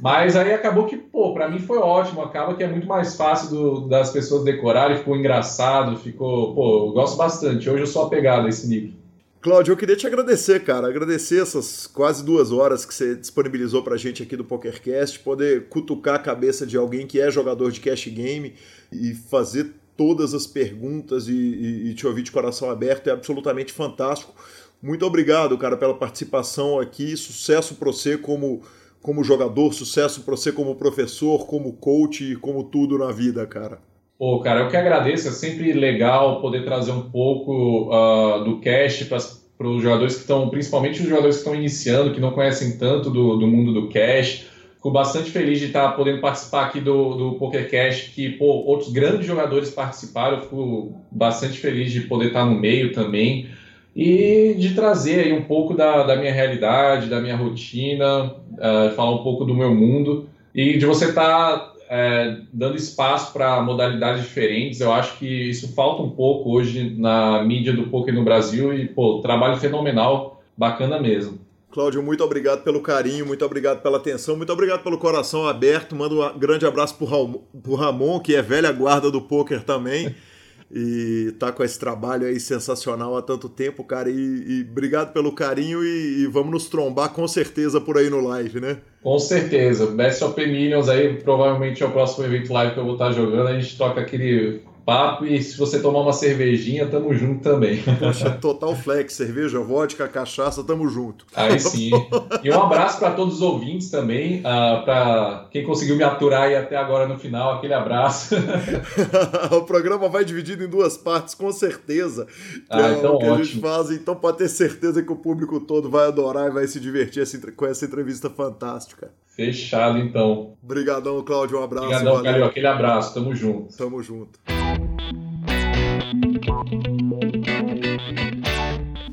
Mas aí acabou que, pô, pra mim foi ótimo. Acaba que é muito mais fácil do, das pessoas decorarem, ficou engraçado, ficou. Pô, eu gosto bastante. Hoje eu sou apegado a esse nick. Cláudio, eu queria te agradecer, cara. Agradecer essas quase duas horas que você disponibilizou pra gente aqui do PokerCast, poder cutucar a cabeça de alguém que é jogador de cash game e fazer todas as perguntas e, e, e te ouvir de coração aberto é absolutamente fantástico. Muito obrigado, cara, pela participação aqui. Sucesso para você como como jogador, sucesso para você como professor, como coach e como tudo na vida, cara. Pô, cara, eu que agradeço. É sempre legal poder trazer um pouco uh, do cash para os jogadores que estão, principalmente os jogadores que estão iniciando, que não conhecem tanto do, do mundo do cash. Fico bastante feliz de estar podendo participar aqui do, do Poker Cash, que pô, outros grandes jogadores participaram. Fico bastante feliz de poder estar no meio também e de trazer aí um pouco da, da minha realidade, da minha rotina, uh, falar um pouco do meu mundo e de você estar tá, é, dando espaço para modalidades diferentes. Eu acho que isso falta um pouco hoje na mídia do poker no Brasil e, pô, trabalho fenomenal, bacana mesmo. Cláudio, muito obrigado pelo carinho, muito obrigado pela atenção, muito obrigado pelo coração aberto. Mando um grande abraço para o Ramon, que é velha guarda do poker também. E tá com esse trabalho aí sensacional há tanto tempo, cara. E, e obrigado pelo carinho e, e, vamos nos trombar com certeza por aí no live, né? Com certeza. Best of Minions aí provavelmente é o próximo evento live que eu vou estar jogando. A gente toca aquele papo e se você tomar uma cervejinha, tamo junto também. Poxa, total flex, cerveja, vodka, cachaça, tamo junto. Aí sim. E um abraço para todos os ouvintes também, uh, ah, para quem conseguiu me aturar aí até agora no final, aquele abraço. o programa vai dividido em duas partes, com certeza. Que ah, é então o que ótimo. a gente faz, então pode ter certeza que o público todo vai adorar e vai se divertir com essa entrevista fantástica. Fechado, então. Obrigadão, Cláudio. Um abraço. Obrigadão, Calil. Aquele abraço. Tamo junto. Tamo junto.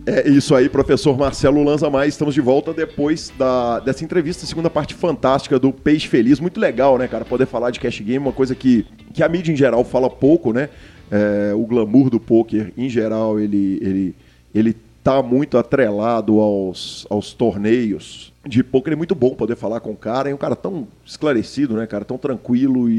É isso aí, professor Marcelo Lanza Mais. Estamos de volta depois da, dessa entrevista, segunda parte fantástica do Peixe Feliz. Muito legal, né, cara? Poder falar de cash game, uma coisa que, que a mídia em geral fala pouco, né? É, o glamour do poker, em geral, ele, ele, ele tá muito atrelado aos, aos torneios de poker. É muito bom poder falar com o cara. É um cara tão esclarecido, né, cara? Tão tranquilo e,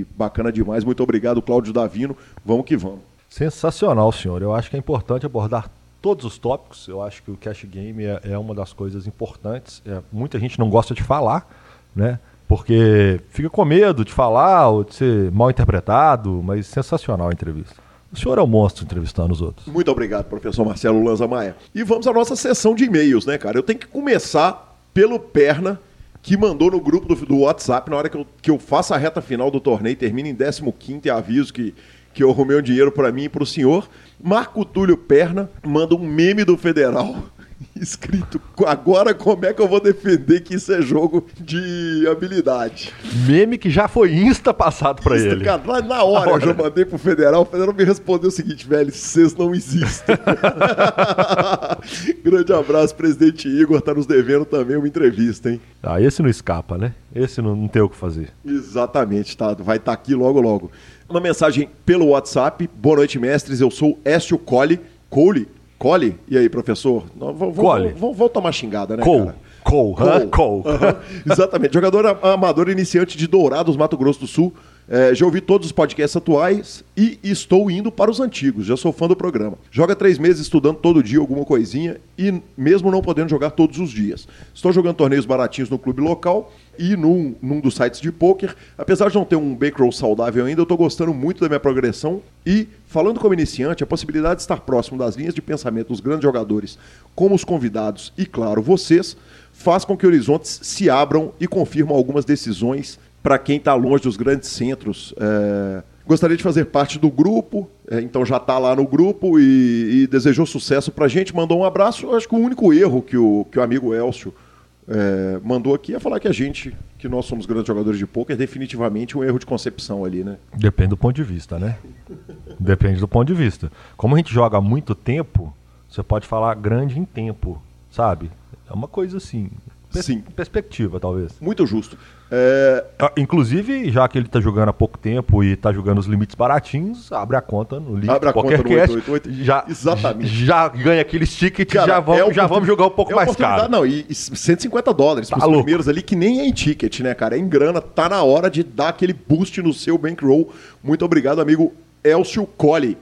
e, bacana demais. Muito obrigado, Cláudio Davino. Vamos que vamos. Sensacional, senhor. Eu acho que é importante abordar todos os tópicos. Eu acho que o cash game é, é uma das coisas importantes. É, muita gente não gosta de falar, né? Porque fica com medo de falar ou de ser mal interpretado, mas sensacional a entrevista. O senhor é um monstro entrevistando os outros. Muito obrigado, professor Marcelo Lanza Maia. E vamos à nossa sessão de e-mails, né, cara? Eu tenho que começar pelo Perna, que mandou no grupo do, do WhatsApp, na hora que eu, que eu faço a reta final do torneio, termina em 15 e aviso que, que eu arrumei um dinheiro para mim e para o senhor. Marco Túlio Perna manda um meme do Federal escrito agora como é que eu vou defender que isso é jogo de habilidade. Meme que já foi insta passado para ele. Cara, lá na hora, eu já mandei pro Federal, o Federal me respondeu o seguinte, velho, vocês não existem. Grande abraço, presidente Igor, tá nos devendo também uma entrevista, hein? Ah, esse não escapa, né? Esse não, não tem o que fazer. Exatamente, tá, vai estar tá aqui logo logo. Uma mensagem pelo WhatsApp. Boa noite, mestres. Eu sou Écio Cole. Cole? Cole? E aí, professor? Vamos, Cole. Vamos, tomar xingada, né, Cole. cara? Cole. Cole. Cole. Uhum. Exatamente. Jogador amador iniciante de Dourados, Mato Grosso do Sul. É, já ouvi todos os podcasts atuais e estou indo para os antigos. Já sou fã do programa. Joga três meses estudando todo dia alguma coisinha e mesmo não podendo jogar todos os dias. Estou jogando torneios baratinhos no clube local e num, num dos sites de poker. Apesar de não ter um bankroll saudável ainda, eu estou gostando muito da minha progressão e, falando como iniciante, a possibilidade de estar próximo das linhas de pensamento dos grandes jogadores, como os convidados e, claro, vocês, faz com que horizontes se abram e confirmam algumas decisões para quem está longe dos grandes centros. É... Gostaria de fazer parte do grupo, é, então já está lá no grupo e, e desejou sucesso para a gente, mandou um abraço. Acho que o único erro que o, que o amigo Elcio é, mandou aqui é falar que a gente, que nós somos grandes jogadores de pôquer, é definitivamente um erro de concepção ali, né? Depende do ponto de vista, né? Depende do ponto de vista. Como a gente joga há muito tempo, você pode falar grande em tempo, sabe? É uma coisa assim. Sim. Perspectiva, talvez. Muito justo. É... Inclusive, já que ele está jogando há pouco tempo e está jogando os limites baratinhos, abre a conta no link abre a conta no 888. Já, Exatamente. Já ganha aqueles tickets, Cara, já, vamos, é já vamos jogar um pouco é mais caro. Não, e 150 dólares tá para os primeiros ali, que nem é em ticket, né, cara? É em grana, tá na hora de dar aquele boost no seu bankroll. Muito obrigado, amigo Elcio Colli.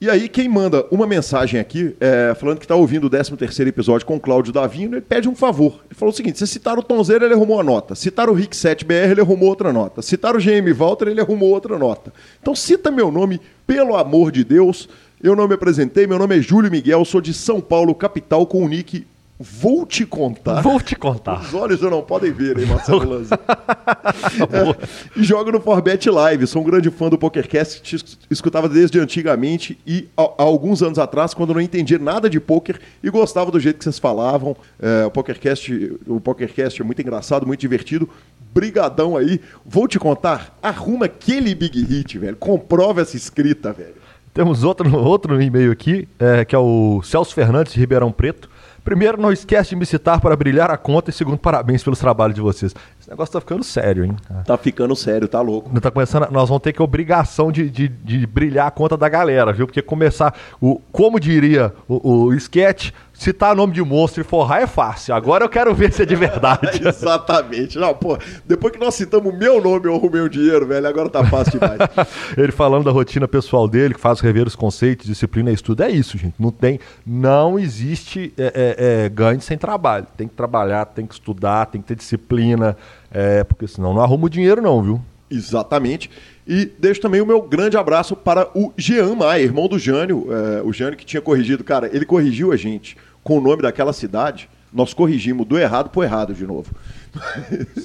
E aí, quem manda uma mensagem aqui, é, falando que está ouvindo o 13 episódio com o Cláudio Davino, ele pede um favor. Ele falou o seguinte: se citar o Tonzeiro, ele arrumou a nota. Citar o Rick 7BR, ele arrumou outra nota. Citar o GM Walter, ele arrumou outra nota. Então cita meu nome, pelo amor de Deus. Eu não me apresentei, meu nome é Júlio Miguel, sou de São Paulo, capital, com o nick Vou te contar. Vou te contar. Os olhos já não podem ver, hein, Marcelo Lanza? é, e jogo no Forbet Live. Sou um grande fã do PokerCast, te escutava desde antigamente e há, há, alguns anos atrás, quando não entendia nada de poker e gostava do jeito que vocês falavam. É, o PokerCast, o PokerCast é muito engraçado, muito divertido. Brigadão aí. Vou te contar, arruma aquele big hit, velho. Comprova essa escrita, velho. Temos outro, outro e-mail aqui, é, que é o Celso Fernandes de Ribeirão Preto. Primeiro, não esquece de me citar para brilhar a conta. E segundo, parabéns pelos trabalhos de vocês. Esse negócio tá ficando sério, hein? Tá ficando sério, tá louco. Tá começando, nós vamos ter que obrigação de, de, de brilhar a conta da galera, viu? Porque começar, o, como diria o, o sketch, citar nome de monstro e forrar é fácil. Agora eu quero ver se é de verdade. Exatamente. Não, pô, depois que nós citamos o meu nome, eu arrumei o dinheiro, velho. Agora tá fácil demais. Ele falando da rotina pessoal dele, que faz rever os conceitos, disciplina e estudo. É isso, gente. Não tem, não existe é, é, é, ganho sem trabalho. Tem que trabalhar, tem que estudar, tem que ter disciplina. É, porque senão não arruma o dinheiro, não, viu? Exatamente. E deixo também o meu grande abraço para o Jean Maia, irmão do Jânio. É, o Jânio que tinha corrigido. Cara, ele corrigiu a gente com o nome daquela cidade. Nós corrigimos do errado para errado de novo.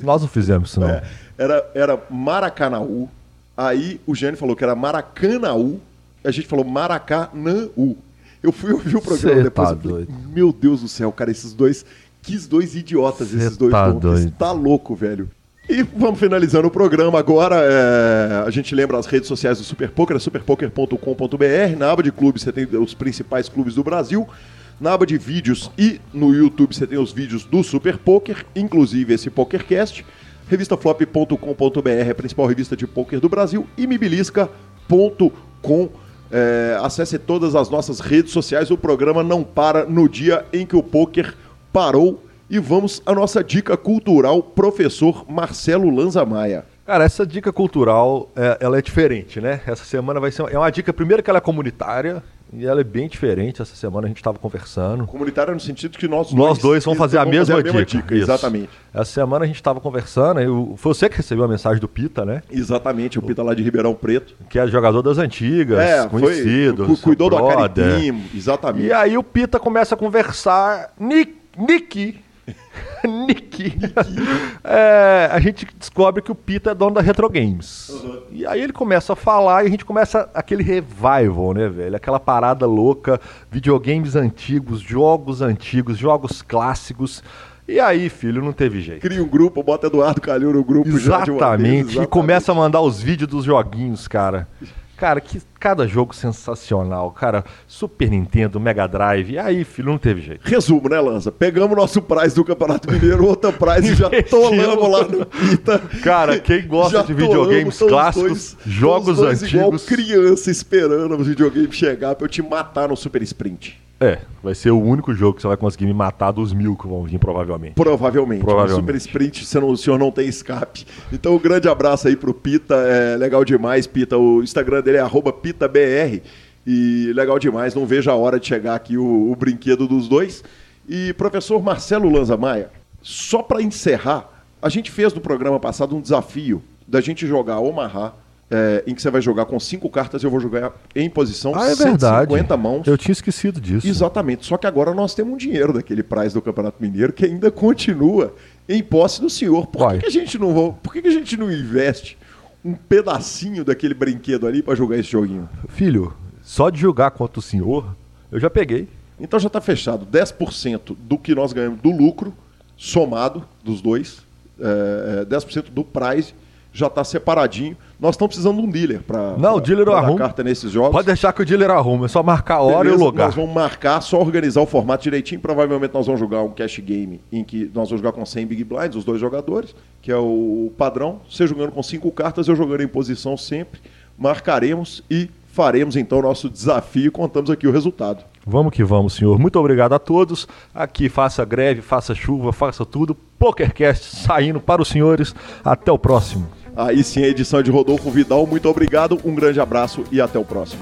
Nós não fizemos isso, não. É, era, era Maracanaú. Aí o Jânio falou que era Maracanaú. A gente falou Maracanãú. Eu fui ouvir o programa Cê depois. Tá falei, Meu Deus do céu, cara, esses dois. Que dois idiotas, Cê esses dois tá nomes. doido. Tá louco, velho. E vamos finalizando o programa agora. é, a gente lembra as redes sociais do Super Poker, é superpoker.com.br. Na aba de clubes você tem os principais clubes do Brasil. Na aba de vídeos e no YouTube você tem os vídeos do Super Poker, inclusive esse PokerCast. Revistaflop.com.br, a principal revista de poker do Brasil. E mibilisca.com. É, acesse todas as nossas redes sociais. O programa não para no dia em que o poker parou. E vamos à nossa dica cultural, professor Marcelo Lanza Maia. Cara, essa dica cultural, é, ela é diferente, né? Essa semana vai ser é uma dica, primeiro que ela é comunitária, E ela é bem diferente. Essa semana a gente estava conversando. Comunitária no sentido que nós, Nós dois vamos fazer a mesma dica. Isso. Exatamente. Essa semana a gente estava conversando. Eu, foi você que recebeu a mensagem do Pita, né? Exatamente, o Pita lá de Ribeirão Preto. Que é jogador das antigas, É, foi- conhecido. cu- cuidou do. Acaripim, exatamente. E aí o Pita começa a conversar. Nick, Nick. Nick. É, a gente descobre que o Pita é dono da Retro Games. E aí ele começa a falar e a gente começa aquele revival, né, velho? Aquela parada louca, videogames antigos, jogos antigos, jogos clássicos. E aí, filho, não teve jeito. Cria um grupo, bota Eduardo Calil no grupo uma vez, Exatamente. E começa a mandar os vídeos dos joguinhos, cara. Cara, que cada jogo sensacional, cara. Super Nintendo, Mega Drive. Aí, filho, não teve jeito. Resumo, né, Lança? Pegamos nosso prize do Campeonato Mineiro, outra prize e já tolamos lá no Pita. Cara, quem gosta de videogames tolamos, clássicos, dois- jogos tão os dois Igual antigos. criança esperando os videogames chegar pra eu te matar no Super Sprint. É, vai ser o único jogo que você vai conseguir me matar dos mil que vão vir, provavelmente. Provavelmente. Provavelmente. No Super Sprint você não- o senhor não tem escape. Então, um grande abraço aí pro Pita. É legal demais, Pita. O Instagram dele é arroba PitaBR. E legal demais. Não vejo a hora de chegar aqui o, o brinquedo dos dois. E professor Marcelo Lanza Maia, só para encerrar, a gente fez no programa passado um desafio da gente jogar Omaha. é, em que você vai jogar com cinco cartas e eu vou jogar em posição Ah, é verdade. 150 mãos. Eu tinha esquecido disso. Exatamente. Só que agora nós temos um dinheiro daquele prize do Campeonato Mineiro que ainda continua em posse do senhor. Por que, que a gente não Por que, que a gente não investe um pedacinho daquele brinquedo ali para jogar esse joguinho? Filho, só de jogar contra o senhor, eu já peguei. Então já está fechado 10% do que nós ganhamos do lucro somado dos dois, é, é, 10% do prize já está separadinho. Nós estamos precisando de um dealer para Não, o dealer eu dar arrumo. carta nesses jogos. Pode deixar que o dealer arruma, é só marcar a hora Beleza, e o lugar. Nós vamos marcar, só organizar o formato direitinho. Provavelmente nós vamos jogar um cash game em que nós vamos jogar com 100 Big Blinds, os dois jogadores, que é o padrão. Você jogando com cinco cartas, eu jogando em posição sempre. Marcaremos e faremos então o nosso desafio e contamos aqui o resultado. Vamos que vamos, senhor. Muito obrigado a todos. Aqui faça greve, faça chuva, faça tudo. PokerCast saindo para os senhores. Até o próximo. Aí sim, a edição é de Rodolfo Vidal. Muito obrigado, um grande abraço e até o próximo.